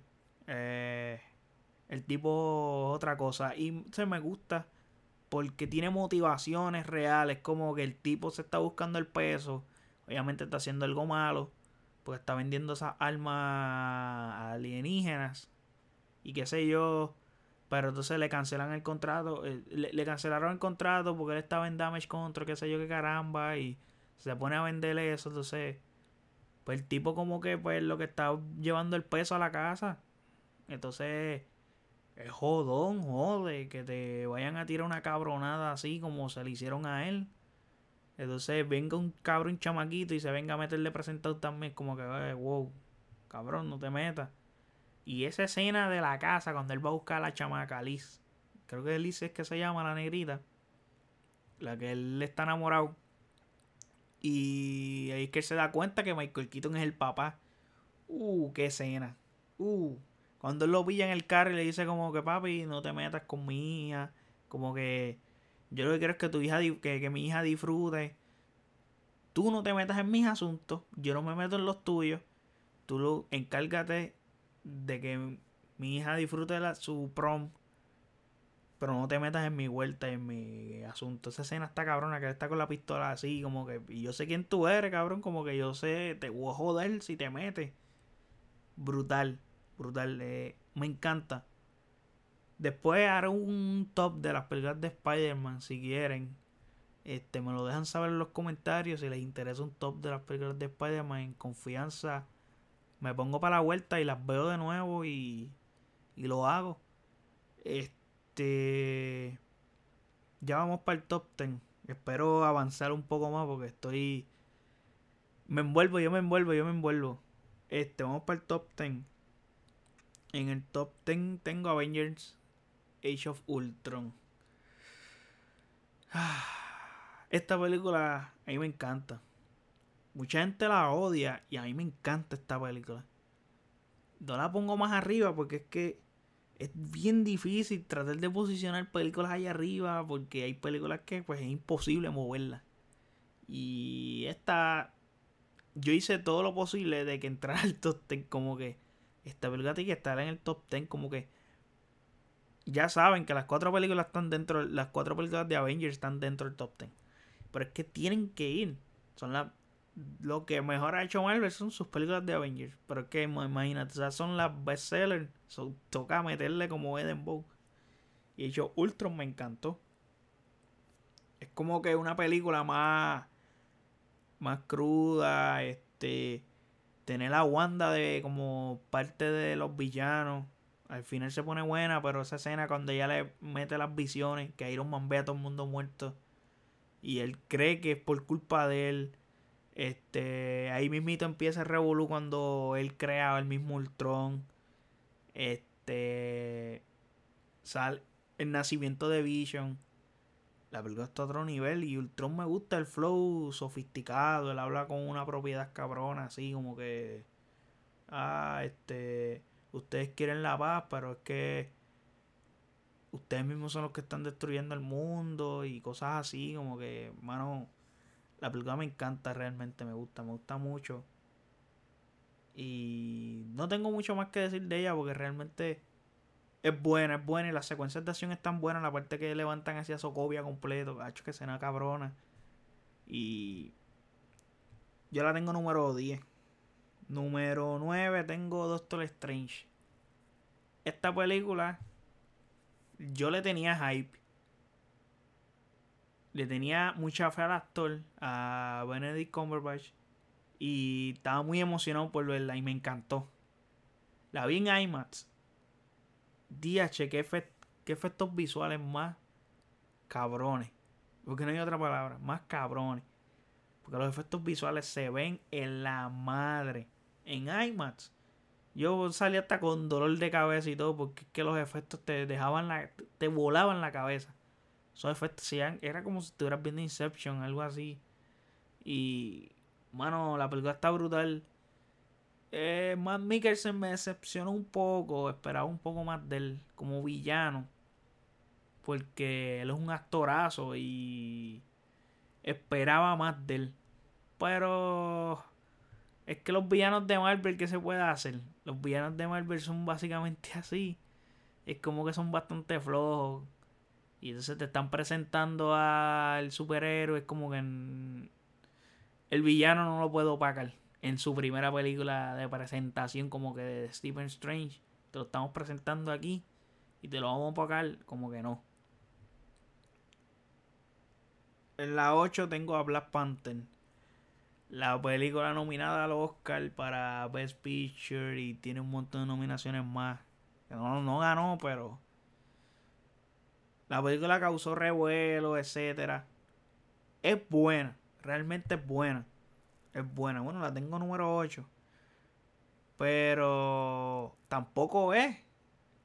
Eh, el tipo otra cosa. Y se me gusta porque tiene motivaciones reales. Como que el tipo se está buscando el peso. Obviamente está haciendo algo malo porque está vendiendo esas armas alienígenas y qué sé yo. Pero entonces le cancelan el contrato, eh, le, cancelaron el contrato porque él estaba en Damage Control, qué sé yo, qué caramba, y se pone a venderle eso, entonces, pues el tipo como que, pues lo que está llevando el peso a la casa, entonces, es jodón, jode, que te vayan a tirar una cabronada así como se le hicieron a él. Entonces venga un cabrón chamaquito y se venga a meterle presentado también, como que, wow, cabrón, no te metas. Y esa escena de la casa, cuando él va a buscar a la chamaca, Liz, creo que Liz es que se llama la negrita, la que él está enamorado. Y ahí es que él se da cuenta que Michael Keaton es el papá. Uh, qué escena. Uh, cuando él lo pilla en el carro y le dice como que papi, no te metas con mi hija. Como que yo lo que quiero es que tu hija, que, mi hija disfrute. Tú no te metas en mis asuntos. Yo no me meto en los tuyos. Tú lo, encárgate de que mi hija disfrute la, su prom. Pero no te metas en mi vuelta, en mi asunto. Esa escena está cabrona, que él está con la pistola así, como que. Y yo sé quién tú eres, cabrón. Como que yo sé, te voy a joder si te metes. Brutal, brutal. Eh, me encanta. Después haré un top de las películas de Spider-Man si quieren. Este, me lo dejan saber en los comentarios si les interesa un top de las películas de Spider-Man en confianza. Me pongo para la vuelta y las veo de nuevo y, y lo hago. Este. Ya vamos para el top 10. Espero avanzar un poco más porque estoy. Me envuelvo, yo me envuelvo, yo me envuelvo. Este, vamos para el top 10. En el top 10 tengo Avengers Age of Ultron. Esta película a mí me encanta. Mucha gente la odia y a mí me encanta esta película. No la pongo más arriba porque es que es bien difícil tratar de posicionar películas ahí arriba porque hay películas que pues es imposible moverlas. Y esta yo hice todo lo posible de que entrara al top 10 como que esta película tiene que estar en el top 10 como que ya saben que las cuatro películas están dentro, las cuatro películas de Avengers están dentro del top 10. Pero es que tienen que ir. Son las lo que mejor ha hecho Marvel son sus películas de Avengers. Pero es que imagínate, son las bestsellers. So, toca meterle como Eden Bow. Y de hecho, Ultron me encantó. Es como que una película más. Más cruda. Este. Tener a Wanda de como parte de los villanos. Al final se pone buena, pero esa escena cuando ella le mete las visiones, que Iron Man ve a todo el mundo muerto. Y él cree que es por culpa de él. Este. Ahí mismito empieza el revolú cuando él crea el mismo Ultron. Este. Sale el nacimiento de Vision. La película está a otro nivel y Ultron me gusta el flow sofisticado. Él habla con una propiedad cabrona, así como que. Ah, este. Ustedes quieren la paz, pero es que. Ustedes mismos son los que están destruyendo el mundo y cosas así, como que, mano. La película me encanta realmente, me gusta, me gusta mucho. Y no tengo mucho más que decir de ella porque realmente es buena, es buena y las secuencias de acción están buenas. La parte que levantan hacia Sokovia completo, hecho que cena cabrona. Y yo la tengo número 10. Número 9 tengo Doctor Strange. Esta película yo le tenía hype. Le tenía mucha fe al actor, a Benedict Cumberbatch. Y estaba muy emocionado por verla y me encantó. La vi en IMAX DH, ¿qué, efectos visuales más cabrones. Porque no hay otra palabra, más cabrones. Porque los efectos visuales se ven en la madre. En IMAX. Yo salí hasta con dolor de cabeza y todo. Porque que los efectos te dejaban la. te volaban la cabeza. Esos efectos era como si estuvieras viendo Inception, algo así. Y. Mano, la película está brutal. Eh, Matt Mikkelsen me decepcionó un poco. Esperaba un poco más de él como villano. Porque él es un actorazo y esperaba más de él. Pero es que los villanos de Marvel, ¿qué se puede hacer? Los villanos de Marvel son básicamente así. Es como que son bastante flojos. Y entonces te están presentando al superhéroe. Es como que el villano no lo puedo opacar en su primera película de presentación como que de Stephen Strange. Te lo estamos presentando aquí y te lo vamos a pagar como que no. En la 8 tengo a Black Panther. La película nominada al Oscar para Best Picture y tiene un montón de nominaciones más. No, no ganó, pero la película causó revuelo, etcétera. Es buena, realmente es buena es buena. Bueno, la tengo número 8. Pero tampoco es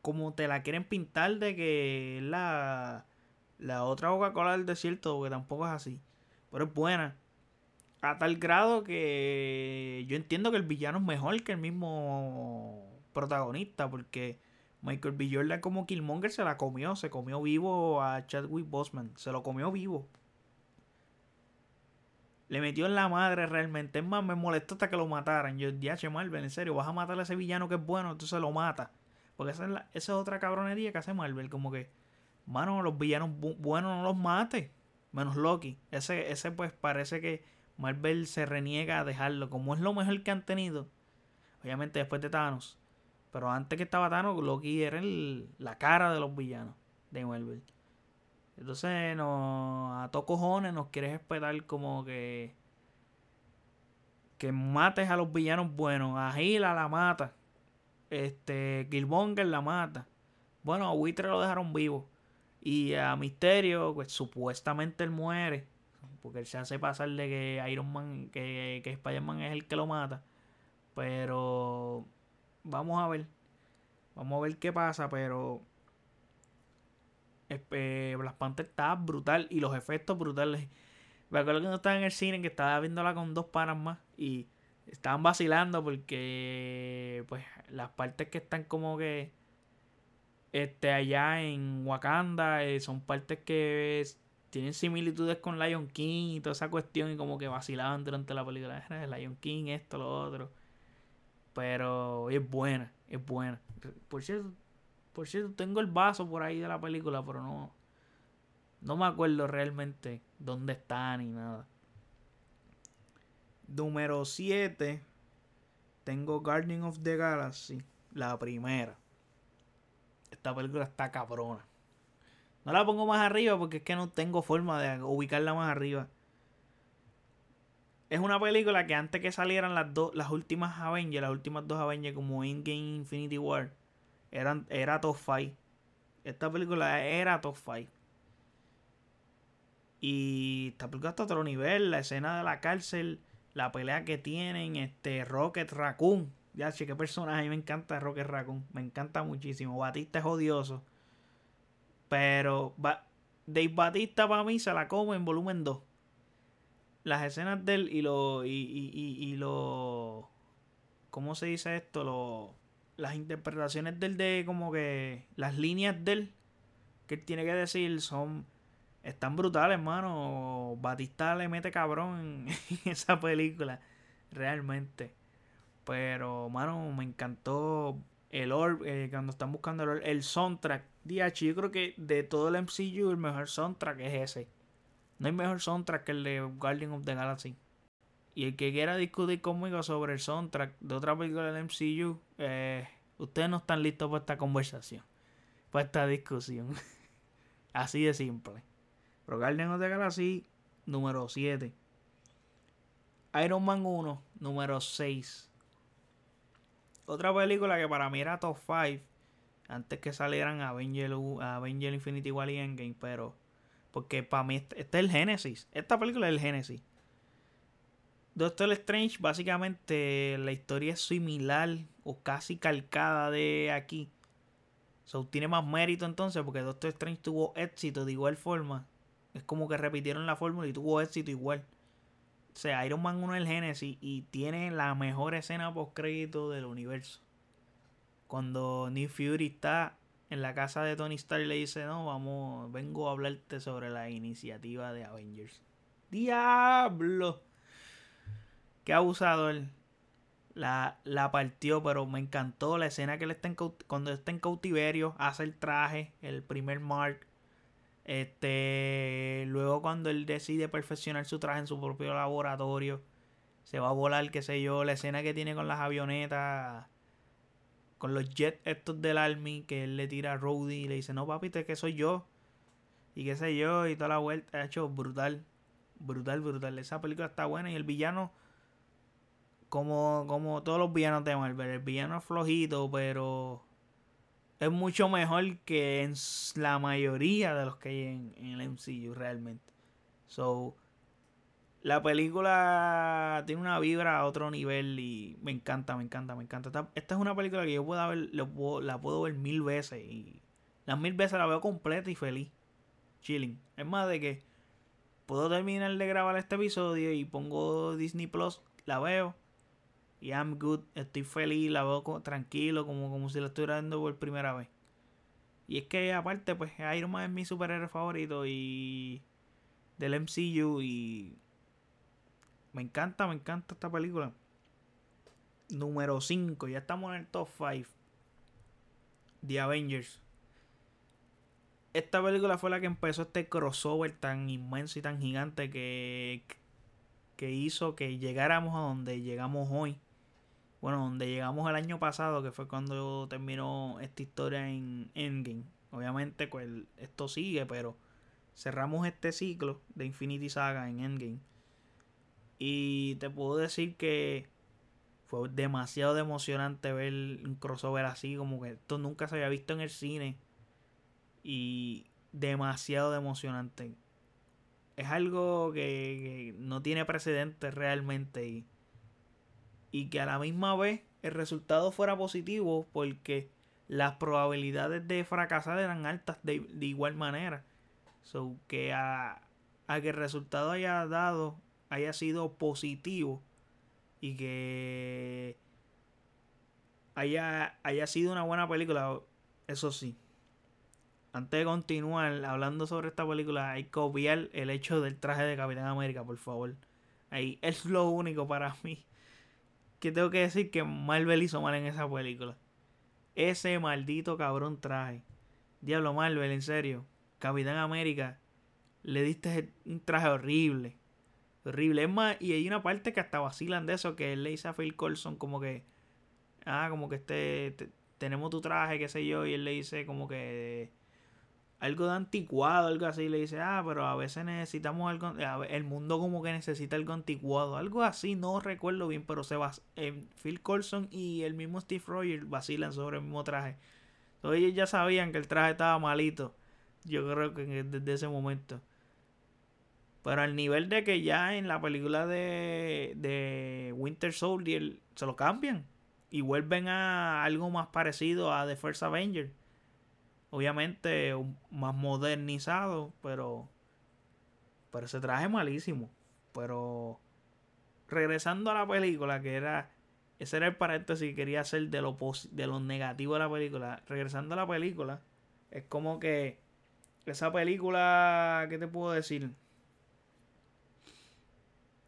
como te la quieren pintar de que es la, la otra Coca-Cola del desierto, porque tampoco es así. Pero es buena. A tal grado que yo entiendo que el villano es mejor que el mismo protagonista, porque Michael B. Como Killmonger se la comió, se comió vivo a Chadwick Boseman, se lo comió vivo. Le metió en la madre realmente. Es más, me molestó hasta que lo mataran. Yo, ya, che Marvel, en serio, vas a matar a ese villano que es bueno, entonces lo mata. Porque esa es, esa es otra cabronería que hace Marvel. Como que, mano, los villanos buenos no los mate. Menos Loki. Ese, ese pues parece que Marvel se reniega a dejarlo. Como es lo mejor que han tenido. Obviamente después de Thanos. Pero antes que estaba Thanos, Loki era la cara de los villanos de Marvel. Entonces, no, a todos cojones nos quieres esperar como que. Que mates a los villanos buenos. A Gila la mata. Este. Killmonger la mata. Bueno, a Wither lo dejaron vivo. Y a Misterio, pues supuestamente él muere. Porque él se hace pasar de que Iron Man, que, que Spider-Man es el que lo mata. Pero. Vamos a ver. Vamos a ver qué pasa, pero eh, Black Panther estaba brutal y los efectos brutales. Me acuerdo que no estaba en el cine, que estaba viéndola con dos panas más y estaban vacilando porque pues las partes que están como que este allá en Wakanda eh, son partes que tienen similitudes con Lion King y toda esa cuestión y como que vacilaban durante la película Lion King esto lo otro pero es buena es buena por cierto por cierto, tengo el vaso por ahí de la película, pero no. No me acuerdo realmente dónde está ni nada. Número 7. Tengo Guardian of the Galaxy. La primera. Esta película está cabrona. No la pongo más arriba porque es que no tengo forma de ubicarla más arriba. Es una película que antes que salieran las dos, las últimas Avengers, las últimas dos Avengers como Endgame Infinity War, eran, era top 5. Esta película era top 5. Y esta película está a otro nivel. La escena de la cárcel, la pelea que tienen, este Rocket Raccoon. Ya, che, qué personaje. me encanta Rocket Raccoon. Me encanta muchísimo. Batista es odioso. Pero Dave Batista para mí se la como en volumen 2 las escenas de él y lo. Y, y, y, lo. ¿Cómo se dice esto? Lo, las interpretaciones del de como que. Las líneas de él que él tiene que decir son. Están brutales, hermano. Batista le mete cabrón en, esa película. Realmente. Pero, mano, me encantó el orb, eh, cuando están buscando el, el soundtrack. DH, yo creo que de todo el MCU el mejor soundtrack es ese. No hay mejor soundtrack que el de Guardian of the Galaxy. Y el que quiera discutir conmigo sobre el soundtrack de otra película del MCU, eh, ustedes no están listos para esta conversación, para esta discusión. Así de simple. Pero Guardian of the Galaxy, número 7. Iron Man 1, número 6. Otra película que para mí era top 5 antes que salieran Avenger, Avenger Infinity War y Endgame, pero porque para mí este, este, es el Génesis. Esta película es el Génesis. Doctor Strange, básicamente la historia es similar o casi calcada de aquí. So, tiene más mérito entonces porque Doctor Strange tuvo éxito de igual forma. Es como que repitieron la fórmula y tuvo éxito igual. O sea, Iron Man 1 es el Génesis y tiene la mejor escena post crédito del universo. Cuando Nick Fury está en la casa de Tony Stark y le dice, no, vamos, vengo a hablarte sobre la iniciativa de Avengers. ¡Diablo! Qué abusador. La, la partió, pero me encantó la escena que él está en, cuando está en cautiverio, hace el traje, el primer Mark. Este, luego cuando él decide perfeccionar su traje en su propio laboratorio, se va a volar, qué sé yo, la escena que tiene con las avionetas con los jets estos del Army, que él le tira a Rowdy y le dice, no papi, te que soy yo. Y qué sé yo, y toda la vuelta. Ha hecho brutal. Brutal, brutal. Esa película está buena y el villano, como, como todos los villanos de Marvel, el villano es flojito, pero es mucho mejor que en la mayoría de los que hay en, en el MCU realmente. So, la película tiene una vibra a otro nivel y me encanta, me encanta, me encanta. Esta, es una película que yo puedo ver, la puedo ver mil veces y las mil veces la veo completa y feliz. Chilling. Es más de que puedo terminar de grabar este episodio y pongo Disney Plus, la veo y I'm good, estoy feliz, la veo tranquilo, como, como si la estuviera viendo por primera vez. Y es que aparte, pues Iron Man es mi superhéroe favorito y del MCU y me encanta, me encanta esta película. Número 5, ya estamos en el top 5. The Avengers. Esta película fue la que empezó este crossover tan inmenso y tan gigante que, que hizo que llegáramos a donde llegamos hoy. Bueno, donde llegamos el año pasado, que fue cuando terminó esta historia en Endgame. Obviamente, pues esto sigue, pero cerramos este ciclo de Infinity Saga en Endgame. Y te puedo decir que fue demasiado emocionante ver un crossover así, como que esto nunca se había visto en el cine. Y demasiado emocionante. Es algo que, no tiene precedentes realmente. Y, y que a la misma vez el resultado fuera positivo porque las probabilidades de fracasar eran altas de, igual manera. So que a, a que el resultado haya dado haya sido positivo y que haya, haya sido una buena película, eso sí. Antes de continuar hablando sobre esta película, hay que obviar el hecho del traje de Capitán América, por favor. Ahí es lo único para mí que tengo que decir que Marvel hizo mal en esa película. Ese maldito cabrón traje. Diablo Marvel, en serio. Capitán América, le diste un traje horrible. Horrible. Es más, y hay una parte que hasta vacilan de eso, que él le dice a Phil Colson como que, ah, como que este, tenemos tu traje, qué sé yo, y él le dice como que, algo de anticuado, algo así. Le dice, ah, pero a veces necesitamos algo. El mundo como que necesita algo anticuado. Algo así, no recuerdo bien, pero se va. Phil Colson y el mismo Steve Rogers vacilan sobre el mismo traje. Entonces ellos ya sabían que el traje estaba malito. Yo creo que desde ese momento. Pero al nivel de que ya en la película de, de Winter Soldier se lo cambian. Y vuelven a algo más parecido a The First Avenger obviamente más modernizado, pero pero ese traje malísimo. Pero regresando a la película, que era ese era el paréntesis que quería hacer de lo de lo negativo de la película. Regresando a la película, es como que esa película, ¿qué te puedo decir?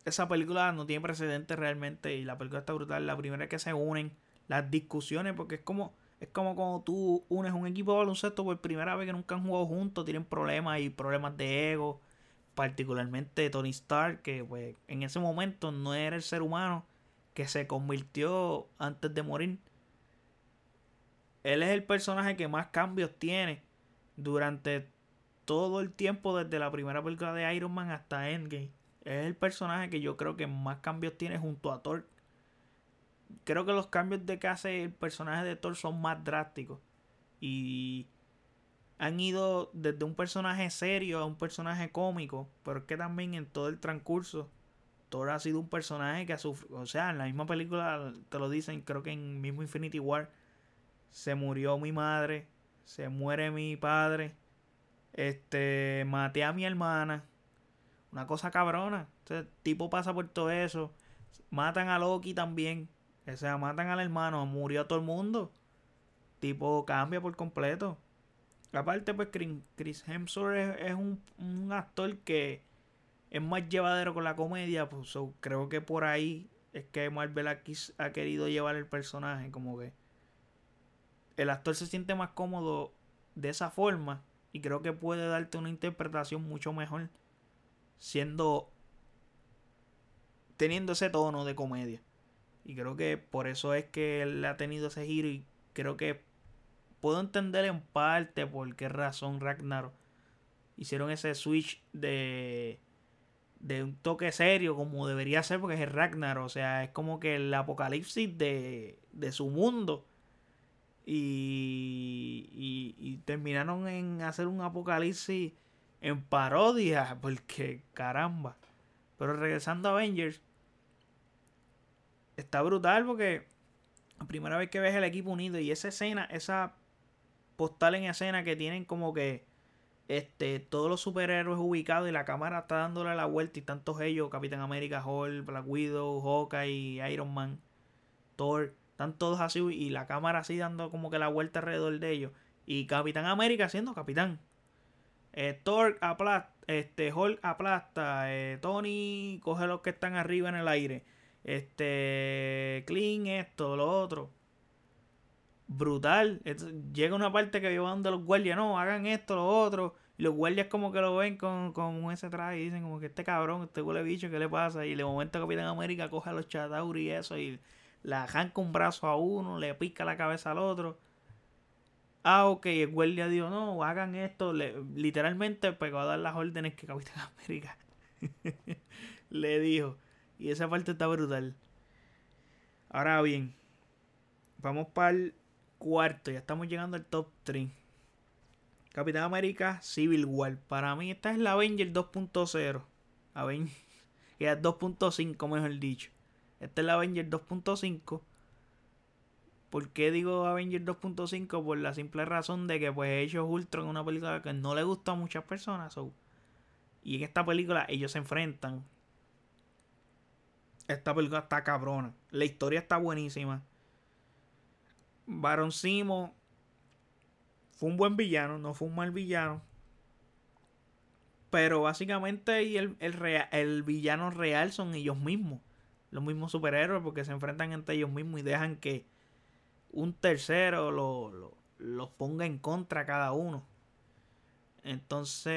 Esa película no tiene precedentes realmente y la película está brutal. La primera es que se unen las discusiones porque es como es como cuando tú unes un equipo de baloncesto por primera vez que nunca han jugado juntos, tienen problemas y problemas de ego. Particularmente Tony Stark, que pues, en ese momento no era el ser humano que se convirtió antes de morir. Él es el personaje que más cambios tiene durante todo el tiempo desde la primera película de Iron Man hasta Endgame. Es el personaje que yo creo que más cambios tiene junto a Thor creo que los cambios de que hace el personaje de Thor son más drásticos. Y han ido desde un personaje serio a un personaje cómico. Pero es que también en todo el transcurso, Thor ha sido un personaje que ha sufrido. O sea, en la misma película te lo dicen, creo que en mismo Infinity War. Se murió mi madre. Se muere mi padre. Este. Maté a mi hermana. Una cosa cabrona. Tipo pasa por todo eso. Matan a Loki también. O sea, matan al hermano, murió todo el mundo. Tipo, cambia por completo. Aparte, pues Chris Hemsworth es, un, actor que es más llevadero con la comedia. Pues creo que por ahí es que Marvel aquí ha querido llevar el personaje. Como que el actor se siente más cómodo de esa forma. Y creo que puede darte una interpretación mucho mejor. Siendo. Teniendo ese tono de comedia. Y creo que por eso es que él ha tenido ese giro. Y creo que puedo entender en parte por qué razón Ragnar hicieron ese switch de, de un toque serio como debería ser porque es el Ragnar. O sea, es como que el apocalipsis de, de su mundo. Y, y, terminaron en hacer un apocalipsis en parodia. Porque caramba. Pero regresando a Avengers está brutal porque la primera vez que ves el equipo unido y esa escena, esa postal en escena que tienen como que este todos los superhéroes ubicados y la cámara está dándole la vuelta y tantos ellos, Capitán América, Hulk, Black Widow, Hawkeye, Iron Man, Thor, están todos así y la cámara así dando como que la vuelta alrededor de ellos y Capitán América siendo capitán. Eh, Thor aplasta, este Hulk aplasta, eh, Tony coge los que están arriba en el aire. Este, clean, esto, lo otro. Brutal. llega una parte que van de los guardias, no, hagan esto, lo otro. Y los guardias como que lo ven con, con ese traje y dicen como que este cabrón, este huele bicho, ¿qué le pasa? Y de momento Capitán América coge a los Chatauri y eso y le arranca un brazo a uno, le pica la cabeza al otro. Ah, ok, el guardia dijo, no, hagan esto. literalmente pegó a dar las órdenes que Capitán América le dijo. Y esa parte está brutal. Ahora bien, vamos para el cuarto. Ya estamos llegando al top 3. Capitán América Civil War. Para mí esta es la Avenger 2.0. Avenger. es 2.5 mejor dicho. Esta es la Avenger 2.5. ¿Por qué digo Avenger 2.5? Por la simple razón de que pues ellos Ultron es una película que no le gusta a muchas personas. y en esta película ellos se enfrentan esta película está cabrona. La historia está buenísima. Baron Simo fue un buen villano, no fue un mal villano. Pero básicamente el, el, villano real son ellos mismos. Los mismos superhéroes porque se enfrentan entre ellos mismos y dejan que un tercero los ponga en contra cada uno. Entonces,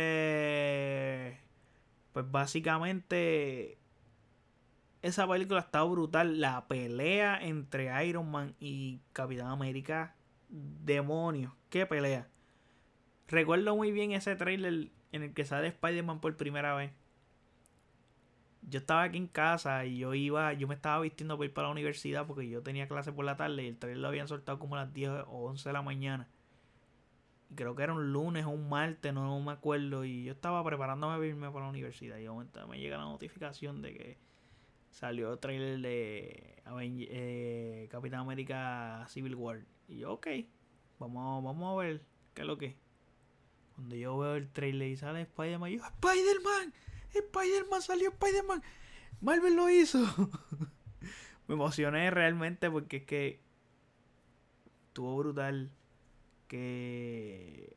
pues básicamente esa película está brutal. La pelea entre Iron Man y Capitán América. Demonios. Qué pelea. Recuerdo muy bien ese trailer en el que sale Spider-Man por primera vez. Yo estaba aquí en casa y yo iba, yo me estaba vistiendo para ir para la universidad porque yo tenía clase por la tarde y el trailer lo habían soltado como a las 10 o 11 de la mañana. Y creo que era un lunes o un martes, no, me acuerdo. Y yo estaba preparándome a irme para la universidad. Y de momento me llega la notificación de que salió el trailer de eh, Capitán América Civil War. Y yo, ok, vamos, vamos a ver qué es lo que Cuando yo veo el trailer y sale Spider-Man, yo, ¡Spider-Man! ¡Spider-Man salió Spider-Man! Marvel lo hizo. me emocioné realmente porque es que estuvo brutal que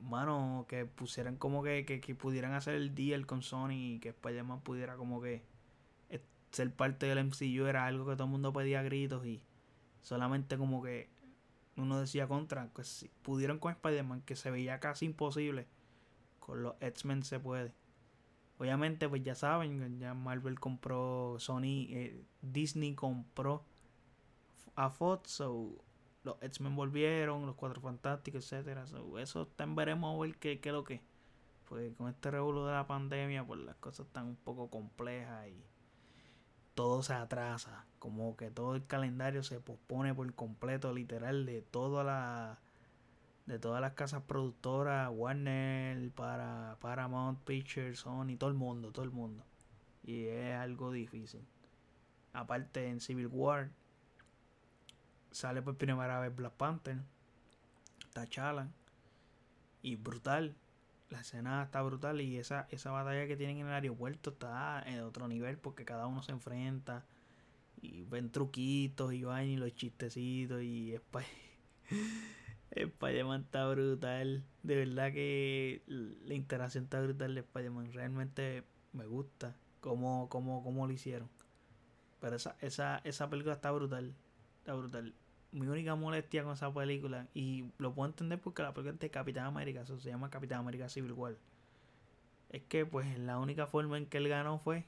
mano que pusieran como que, que, pudieran hacer el deal con Sony y que Spider-Man pudiera como que ser parte del MCU era algo que todo el mundo pedía gritos y solamente como que uno decía contra, que si pudieron con Spider-Man que se veía casi imposible, con los X-Men se puede. Obviamente pues ya saben, ya Marvel compró Sony, eh, Disney compró a Fox, so los X-Men volvieron, los Cuatro Fantásticos, etcétera. eso también veremos a ver qué, es lo que. Pues con este revuelo de la pandemia, pues las cosas están un poco complejas y todo se atrasa. Como que todo el calendario se pospone por completo, literal, de toda la de todas las casas productoras, Warner, para Paramount Pictures, Sony, todo el mundo, todo el mundo. Y es algo difícil. Aparte en Civil War, sale por primera vez Black Panther, T'Challa y brutal. La escena está brutal y esa, esa batalla que tienen en el aeropuerto está en otro nivel porque cada uno se enfrenta y ven truquitos y van y los chistecitos y Spider-Man está brutal. De verdad que la interacción está brutal de Spider-Man. Realmente me gusta cómo, cómo, cómo lo hicieron. Pero esa, esa, esa película está brutal. Está brutal mi única molestia con esa película, y lo puedo entender porque la película es de Capitán América, eso se llama Capitán América Civil War, es que pues la única forma en que él ganó fue,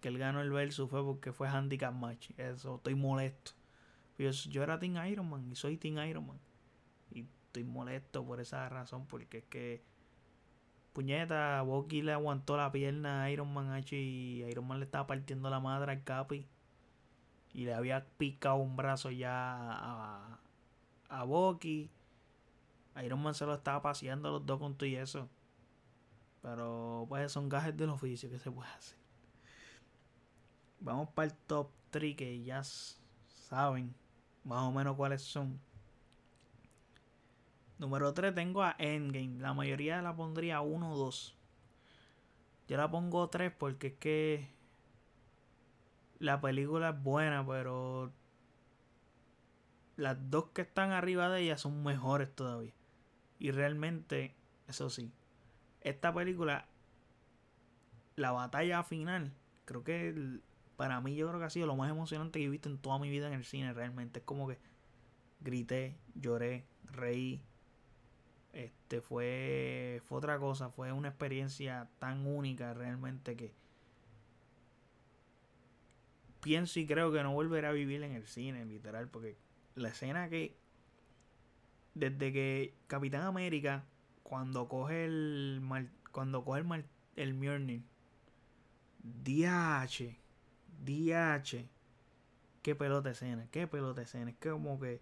que él ganó el versus fue porque fue handicap match, eso estoy molesto. Yo, yo era Team Iron Man y soy Team Iron Man. Estoy molesto por esa razón, porque es que puñeta, Bucky le aguantó la pierna a Iron Man H y Iron Man le estaba partiendo la madre al Capi y le había picado un brazo ya a, a Bucky. Iron Man se lo estaba paseando los dos con todo y eso. Pero pues son gajes del oficio que se puede hacer. Vamos para el top 3 que ya saben más o menos cuáles son. Número 3 tengo a Endgame. La mayoría la pondría 1 o 2. Yo la pongo 3 porque es que la película es buena, pero las dos que están arriba de ella son mejores todavía. Y realmente, eso sí, esta película, la batalla final, creo que para mí yo creo que ha sido lo más emocionante que he visto en toda mi vida en el cine, realmente. Es como que grité, lloré, reí. Este fue, fue otra cosa, fue una experiencia tan única realmente que pienso y creo que no volverá a vivir en el cine, literal, porque la escena que desde que Capitán América cuando coge el cuando coge el el Mjolnir DH DH qué pelota escena, qué pelota escena, es que como que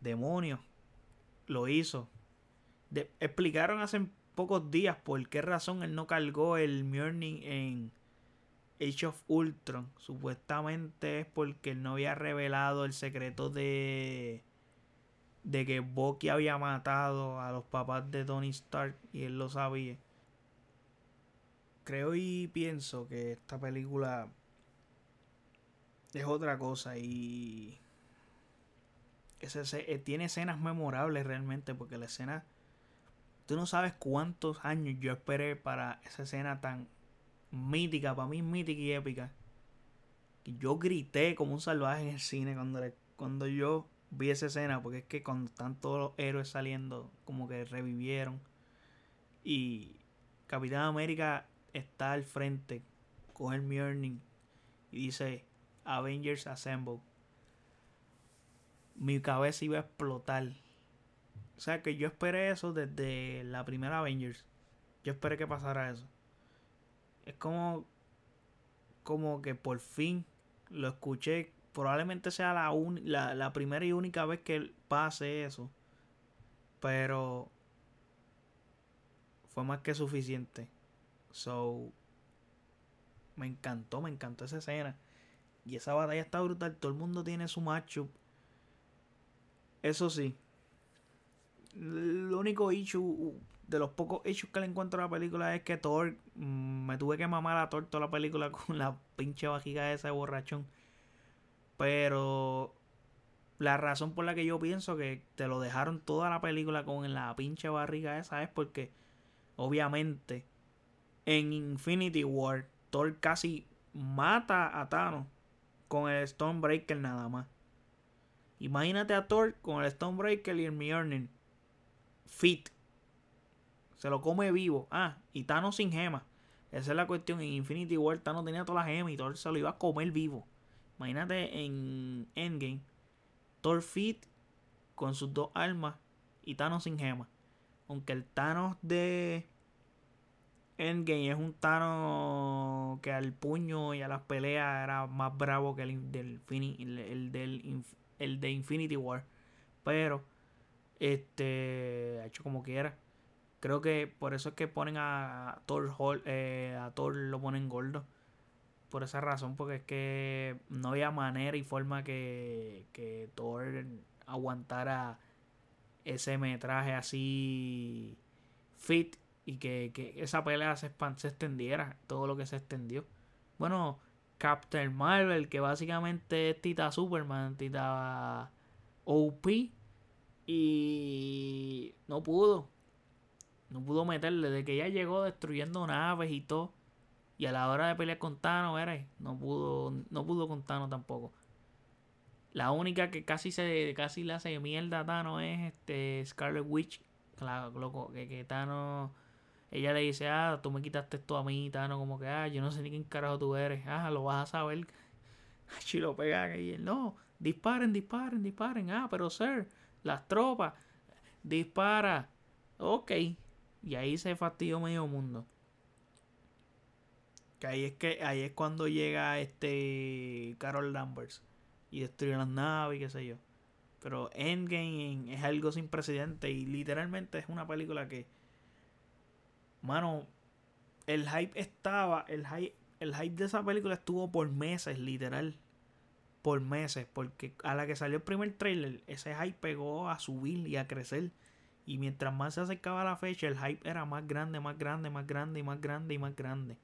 demonios lo hizo. Explicaron hace pocos días por qué razón él no cargó el Mjolnir en Age of Ultron supuestamente es porque él no había revelado el secreto de de que Bucky había matado a los papás de Tony Stark y él lo sabía. Creo y pienso que esta película es otra cosa y ese, tiene escenas memorables realmente porque la escena tú no sabes cuántos años yo esperé para esa escena tan mítica, para mí mítica y épica. yo grité como un salvaje en el cine cuando, cuando yo vi esa escena, porque es que cuando están todos los héroes saliendo, como que revivieron. Y Capitán América está al frente, coge el Mjolnir y dice Avengers Assemble. Mi cabeza iba a explotar. O sea que yo esperé eso desde la primera Avengers. Yo esperé que pasara eso. Es como. Como que por fin lo escuché. Probablemente sea la, la, la primera y única vez que pase eso. Pero. Fue más que suficiente. So. Me encantó, me encantó esa escena. Y esa batalla está brutal. Todo el mundo tiene su matchup. Eso sí. El único issue, de los pocos issues que le encuentro a la película es que Thor, mm, me tuve que mamar a Thor toda la película con la pinche vajiga de borrachón. Pero la razón por la que yo pienso que te lo dejaron toda la película con la pinche barriga esa es porque obviamente en Infinity War Thor casi mata a Thanos con el Stonebreaker nada más. Imagínate a Thor con el Stonebreaker y el Mjolnir. Fit. Se lo come vivo. Ah, y Thanos sin gema. Esa es la cuestión. En Infinity War Thanos tenía toda la gema y Thor se lo iba a comer vivo. Imagínate en Endgame. Thor Fit con sus dos armas y Thanos sin gema. Aunque el Thanos de Endgame es un Thanos que al puño y a las peleas era más bravo que el del, el, del el de Infinity War. Pero, este, ha hecho como quiera. Creo que por eso es que ponen a Thor, eh, a Thor lo ponen gordo. Por esa razón, porque es que no había manera y forma que, que Thor aguantara ese metraje así fit y que, esa pelea se, se extendiera, todo lo que se extendió. Bueno, Captain Marvel, que básicamente es Tita Superman, Tita OP, y no pudo. No pudo meterle, de que ya llegó destruyendo naves y todo. Y a la hora de pelear con Thanos, era, no pudo, no pudo con Thanos tampoco. La única que casi se casi le hace mierda a Thanos es este Scarlet Witch. Claro, loco, que, que ella le dice, ah, tú me quitaste esto a mí, Tano, como que, ah, yo no sé ni quién carajo tú eres, ah, lo vas a saber. Y lo pega y él, no, disparen, disparen, disparen, ah, pero sir, las tropas, dispara, ok. Y ahí se fastidió medio mundo. Que ahí es que ahí es cuando llega este Carol Danvers y destruye las naves y qué sé yo. Pero Endgame es algo sin precedente y literalmente es una película que Mano, el hype estaba, el hype, el hype de esa película estuvo por meses, literal. Por meses, porque a la que salió el primer trailer, ese hype pegó a subir y a crecer. Y mientras más se acercaba la fecha, el hype era más grande, más grande, más grande y más grande y más grande.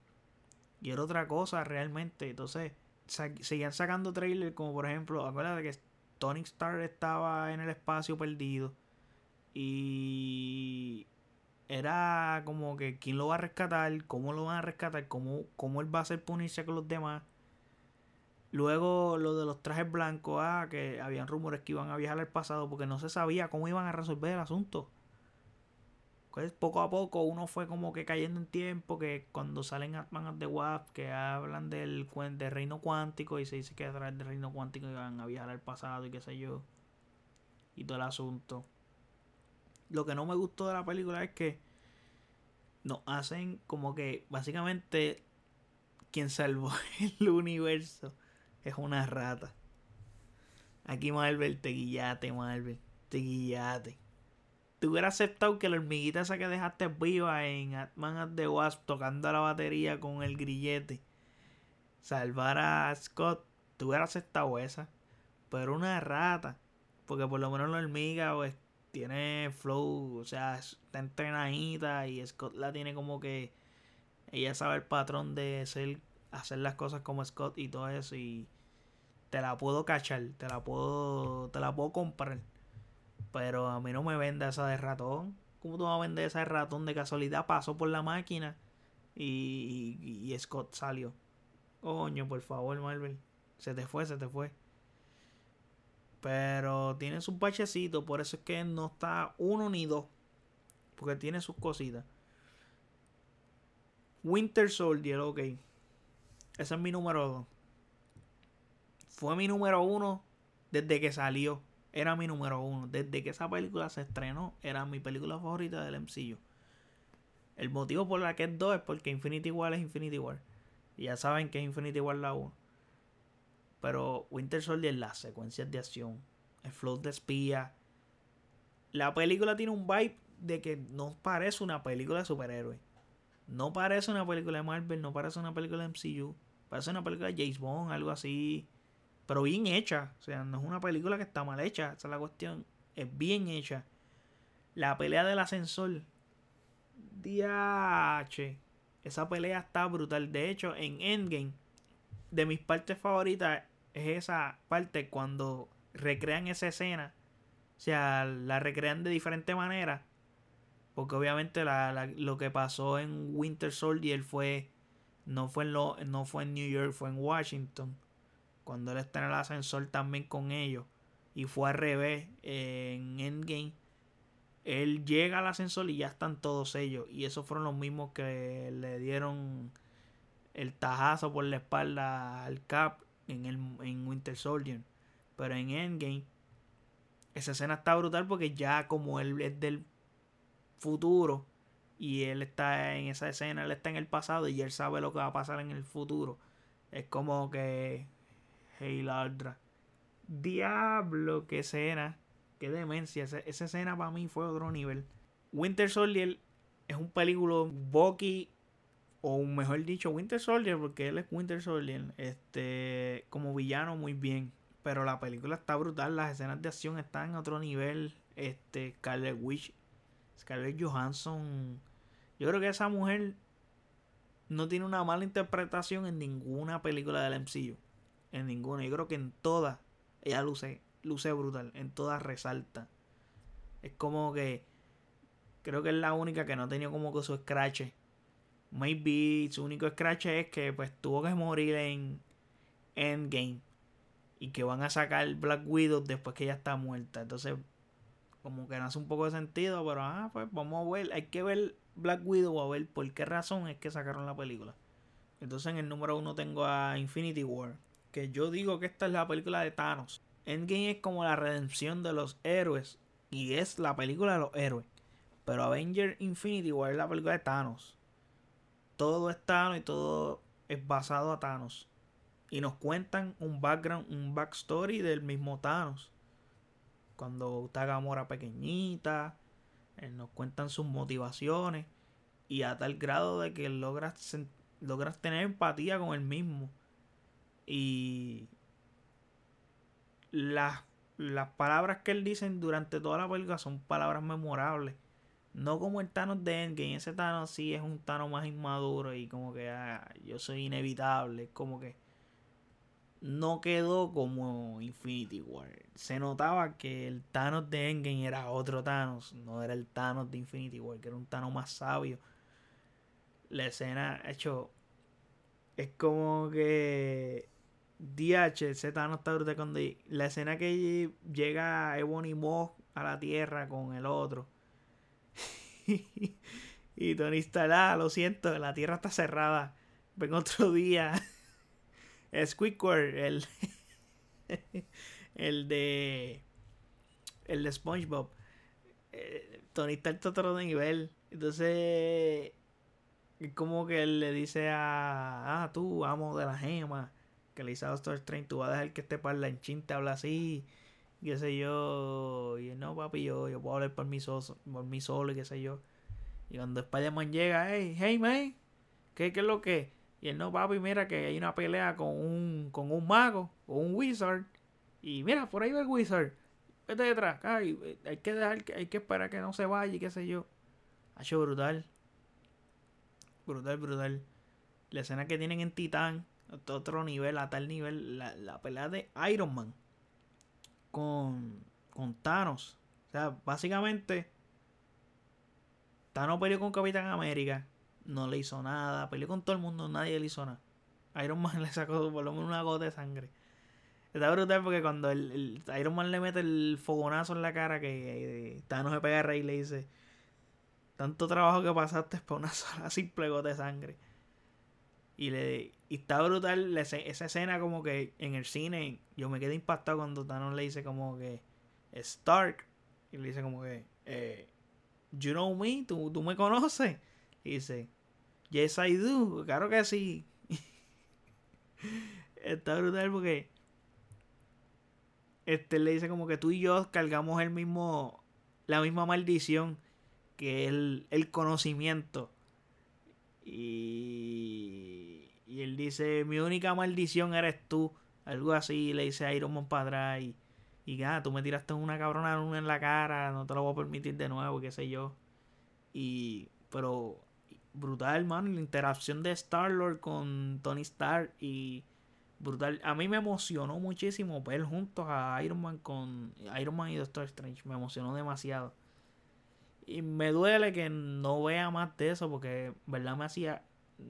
Y era otra cosa realmente. Entonces, seguían sacando trailers como por ejemplo, acuérdate que Tony Stark estaba en el espacio perdido. Y era como que quién lo va a rescatar, cómo lo van a rescatar, cómo, cómo él va a hacer punirse con los demás. Luego lo de los trajes blancos, ah, que habían rumores que iban a viajar al pasado porque no se sabía cómo iban a resolver el asunto. Pues poco a poco uno fue como que cayendo en tiempo, que cuando salen Atman the Wasp, que hablan del, del reino cuántico y se dice que a través del reino cuántico iban a viajar al pasado y qué sé yo. Y todo el asunto. Lo que no me gustó de la película es que nos hacen como que básicamente quien salvó el universo es una rata. Aquí Marvel, te guillate, Marvel, te guillate. Te hubiera aceptado que la hormiguita esa que dejaste viva en Atman at the Wasp tocando la batería con el grillete salvar a Scott. Te hubiera aceptado esa. Pero una rata. Porque por lo menos la hormiga pues, tiene flow, o sea, está entrenadita y Scott la tiene como que ella sabe el patrón de ser, hacer las cosas como Scott y todo eso y te la puedo cachar, te la puedo, te la puedo comprar. Pero a mí no me vende esa de ratón. ¿Cómo tú vas a vender esa de ratón? De casualidad pasó por la máquina y, y, y Scott salió. Coño, por favor, Marvel. Se te fue, se te fue. Pero tiene sus bachecitos, por eso es que no está uno ni dos. Porque tiene sus cositas. Winter Soldier, ok. Ese es mi número dos. Fue mi número uno desde que salió. era mi número uno. Desde que esa película se estrenó, era mi película favorita del MCU. El motivo por la que es 2 es porque Infinity War es Infinity War. Y ya saben que es Infinity War la 1. Pero Winter Soldier, las secuencias de acción, el flow de espía. La película tiene un vibe de que no parece una película de superhéroes. No parece una película de Marvel, no parece una película de MCU. Parece una película de James Bond, algo así. Pero bien hecha. O sea, no es una película que está mal hecha. Esa es la cuestión. Es bien hecha. La pelea del ascensor. DH. Esa pelea está brutal. De hecho, en Endgame, de mis partes favoritas es esa parte cuando recrean esa escena. O sea, la recrean de diferente manera. Porque obviamente lo que pasó en Winter Soldier fue. No fue, en lo, no fue en New York, fue en Washington. Cuando él está en el ascensor también con ellos. Y fue al revés en Endgame. Él llega al ascensor y ya están todos ellos. Y esos fueron los mismos que le dieron el tajazo por la espalda al Cap en, el, en Winter Soldier. Pero en Endgame, esa escena está brutal porque ya como él es del futuro y él está en esa escena, él está en el pasado y él sabe lo que va a pasar en el futuro. Es como que, hey Lardra, diablo, qué escena, qué demencia. Esa, esa escena para mí fue otro nivel. Winter Soldier es un película Bucky o mejor dicho Winter Soldier porque él es Winter Soldier este como villano muy bien. Pero la película está brutal las escenas de acción están en otro nivel. Este Scarlet Witch Scarlett Johansson. Yo creo que esa mujer no tiene una mala interpretación en ninguna película del MCU en ninguna yo creo que en todas ella luce luce brutal en todas resalta es como que creo que es la única que no ha tenido como que su scratch Maybe su único scratch es que pues tuvo que morir en Endgame. Y que van a sacar Black Widow después que ella está muerta. Entonces, como que no hace un poco de sentido. Pero ah, pues vamos a ver. Hay que ver Black Widow a ver por qué razón es que sacaron la película. Entonces en el número uno tengo a Infinity War. Que yo digo que esta es la película de Thanos. Endgame es como la redención de los héroes. Y es la película de los héroes. Pero Avenger Infinity War es la película de Thanos todo es Thanos y todo es basado a Thanos. Y nos cuentan un background, un backstory del mismo Thanos. Cuando está Gamora pequeñita, eh, nos cuentan sus motivaciones. Y a tal grado de que logras, logras tener empatía con el mismo. Y las, las palabras que él dice durante toda la película son palabras memorables. No como el Thanos de Endgame. Ese Thanos sí es un Thanos más inmaduro y como que ah, yo soy inevitable. Como que no quedó como Infinity War. Se notaba que el Thanos de Endgame era otro Thanos. No era el Thanos de Infinity War, que era un Thanos más sabio. La escena, hecho, es como que DH, ese Thanos está brutal cuando la escena que llega Ebony Moss a la Tierra con el otro y Tony está lá, lo siento, la tierra está cerrada. Ven otro día. Squidward, el, el de el de SpongeBob. Eh, Tony está en otro nivel. Entonces, como que él le dice a, ah, tú, amo de la gema, que le dice a Doctor Strange, tú vas a dejar que este parlanchín te habla así, qué sé yo, y no, papi, yo, yo puedo hablar por mí, solo, por mí solo, y qué sé yo. Y cuando Spider-Man llega, hey, hey, man, ¿qué, ¿qué, es lo que? Y él no, papi, mira que hay una pelea con un, con un mago, o un wizard. Y mira, por ahí va el wizard. Vete detrás, hay que dejar, hay que esperar que no se vaya y qué sé yo. Ha hecho brutal. Brutal, brutal. La escena que tienen en Titán, otro nivel, a tal nivel, la, la pelea de Iron Man con, con Thanos. O sea, básicamente Thanos peleó con Capitán América, no le hizo nada. Peleó con todo el mundo, nadie le hizo nada. Iron Man le sacó por lo menos una gota de sangre. Está brutal porque cuando el, Iron Man le mete el fogonazo en la cara que Thanos se pega a rey y le dice tanto trabajo que pasaste por una sola simple gota de sangre. Y, le, está brutal esa escena como que en el cine yo me quedé impactado cuando Thanos le dice como que Stark. Y le dice como que, eh, you know me, ¿Tú, tú me conoces. Y dice, yes I do, claro que sí. Está brutal porque este le dice como que tú y yo cargamos el mismo la misma maldición que el, el conocimiento y, y él dice mi única maldición eres tú algo así le dice a Iron Man para atrás y, y ah, tú me tiraste una cabrona luna en la cara no te lo voy a permitir de nuevo qué sé yo y pero brutal man la interacción de Star Lord con Tony Stark y brutal. A mí me emocionó muchísimo ver juntos a Iron Man con Iron Man y Doctor Strange. Me emocionó demasiado. Y me duele que no vea más de eso porque, verdad, me hacía.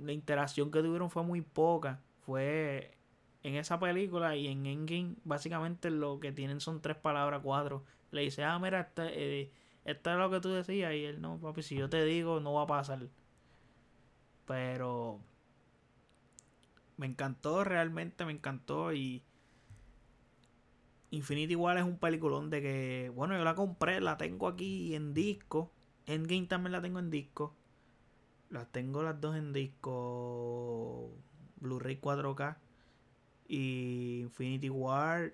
La interacción que tuvieron fue muy poca. Fue en esa película y en Endgame, básicamente lo que tienen son tres palabras, cuatro. Le dice, ah, mira, este, eh, esto es lo que tú decías. Y él, no, papi, si yo te digo, no va a pasar. Pero me encantó, realmente me encantó y Infinity War es un peliculón de que, bueno, yo la compré, la tengo aquí en disco. Endgame también la tengo en disco. Las tengo las dos en disco Blu-ray 4K. Y Infinity War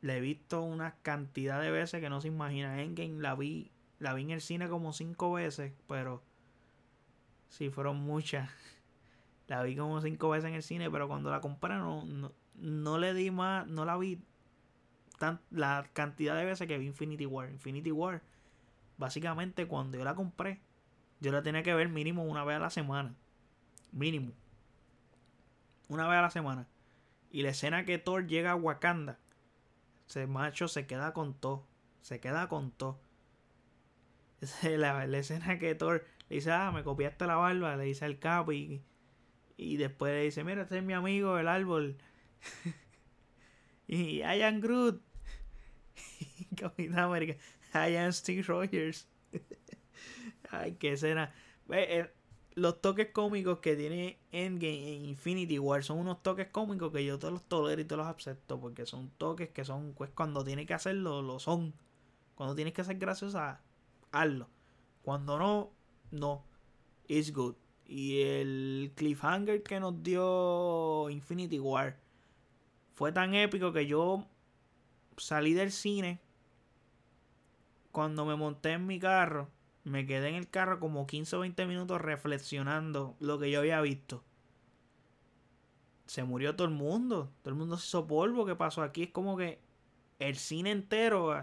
la he visto una cantidad de veces que no se imagina. Endgame la vi, la vi en el cine como cinco veces, pero sí fueron muchas. La vi como cinco veces en el cine, pero cuando la compré no, no, le di más, no la vi tan, la cantidad de veces que vi Infinity War. Infinity War, básicamente cuando yo la compré, yo la tenía que ver mínimo una vez a la semana. Mínimo. Una vez a la semana. Y la escena que Thor llega a Wakanda, ese macho se queda con todo. Se queda con todo. La, la escena que Thor le dice, ah, me copiaste la barba, le dice al capo y y después le dice, mira, este es mi amigo, el árbol. y I am Groot. Capitán América. I am Steve Rogers. Ay, qué escena. Eh, los toques cómicos que tiene Endgame en Infinity War son unos toques cómicos que yo todos los tolero y todos los acepto. Porque son toques que son, pues cuando tienes que hacerlo, lo son. Cuando tienes que ser graciosa, hazlo. Cuando no, no. It's good. Y el cliffhanger que nos dio Infinity War fue tan épico que yo salí del cine. Cuando me monté en mi carro, me quedé en el carro como 15 o 20 minutos reflexionando lo que yo había visto. Se murió todo el mundo. Todo el mundo se hizo polvo. ¿Qué pasó aquí? Es como que el cine entero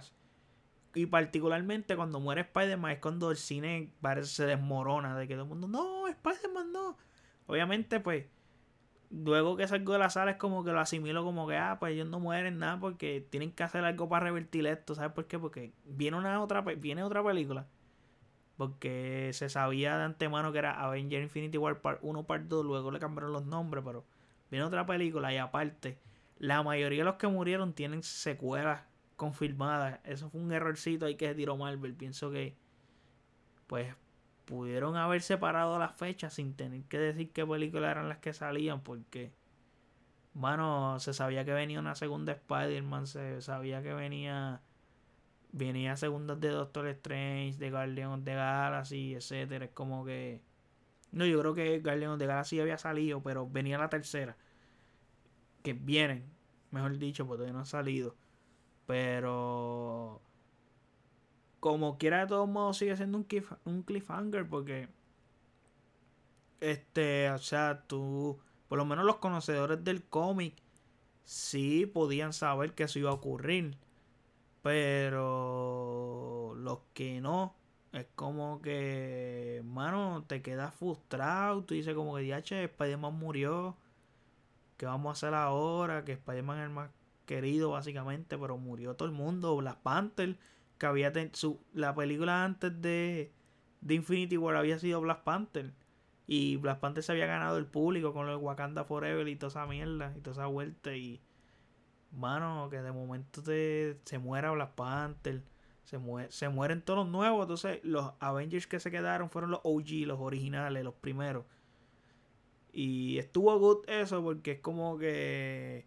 y particularmente cuando muere Spider-Man es cuando el cine parece se desmorona. De que todo el mundo, no, Spider-Man no. Obviamente, pues, luego que salgo de la sala es como que lo asimilo como que, ah, pues ellos no mueren nada porque tienen que hacer algo para revertir esto. ¿Sabes por qué? Porque viene una otra, viene otra película. Porque se sabía de antemano que era Avenger Infinity War Part 1, Part 2. Luego le cambiaron los nombres, pero viene otra película y aparte, la mayoría de los que murieron tienen secuelas confirmada. Eso fue un errorcito ahí que se tiró Marvel. Pienso que, pues, pudieron haber separado las fechas sin tener que decir qué películas eran las que salían, porque, bueno, se sabía que venía una segunda Spider-Man, se sabía que venía, venía segundas de Doctor Strange, de Guardians de Galaxy, etcétera. Es como que, no, yo creo que Guardians de Galaxy había salido, pero venía la tercera, que vienen, mejor dicho, porque todavía no ha salido. Pero como quiera de todos modos sigue siendo un, un cliffhanger porque este, o sea, tú, por lo menos los conocedores del cómic sí podían saber que eso iba a ocurrir. Pero los que no, es como que, mano, te quedas frustrado. Tú dices como que, DH, Spider-Man murió. ¿Qué vamos a hacer ahora? Que Spider-Man es el más querido básicamente, pero murió todo el mundo. Black Panther, que había su, la película antes de, de Infinity War había sido Black Panther. Y Black Panther se había ganado el público con lo Wakanda Forever y toda esa mierda y toda esa vuelta. Y, mano, que de momento se muera Black Panther. Se, se mueren todos los nuevos. Entonces, los Avengers que se quedaron fueron los OG, los originales, los primeros. Y estuvo good eso porque es como que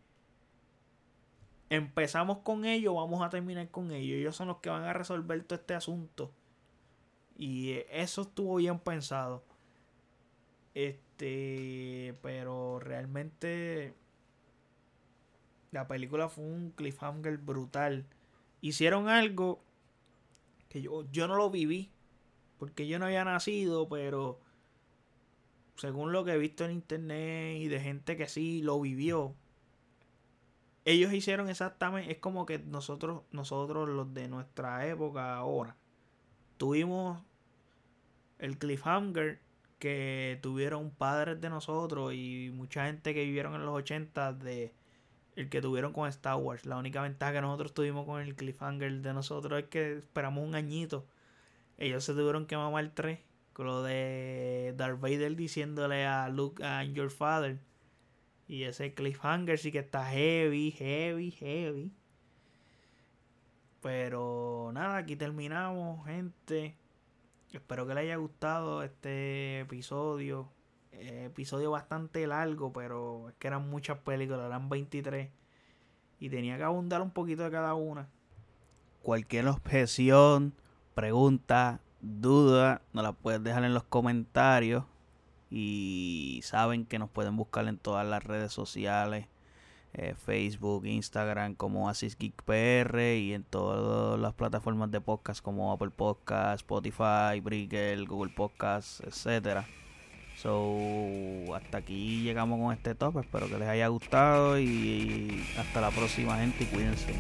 empezamos con ellos, vamos a terminar con ellos. Ellos son los que van a resolver todo este asunto. Y eso estuvo bien pensado. Este, pero realmente la película fue un cliffhanger brutal. Hicieron algo que yo, yo no lo viví, porque yo no había nacido, pero según lo que he visto en internet y de gente que sí lo vivió, ellos hicieron exactamente, es como que nosotros, nosotros los de nuestra época ahora, tuvimos el cliffhanger que tuvieron padres de nosotros y mucha gente que vivieron en los 80 de el que tuvieron con Star Wars. La única ventaja que nosotros tuvimos con el cliffhanger de nosotros es que esperamos un añito. Ellos se tuvieron que mamar tres. Con lo de Darth Vader diciéndole a Luke, I'm your father. Y ese cliffhanger sí que está heavy, heavy, heavy. Pero nada, aquí terminamos, gente. Espero que les haya gustado este episodio. Eh, episodio bastante largo, pero es que eran muchas películas, eran 23. Y tenía que abundar un poquito de cada una. Cualquier objeción, pregunta, duda, nos la puedes dejar en los comentarios. Y saben que nos pueden buscar en todas las redes sociales. Eh, Facebook, Instagram como Asis Geek PR y en todas las plataformas de podcast como Apple Podcast, Spotify, Breaker, Google Podcast, etcétera. So, hasta aquí llegamos con este top. Espero que les haya gustado y hasta la próxima, gente. Y cuídense.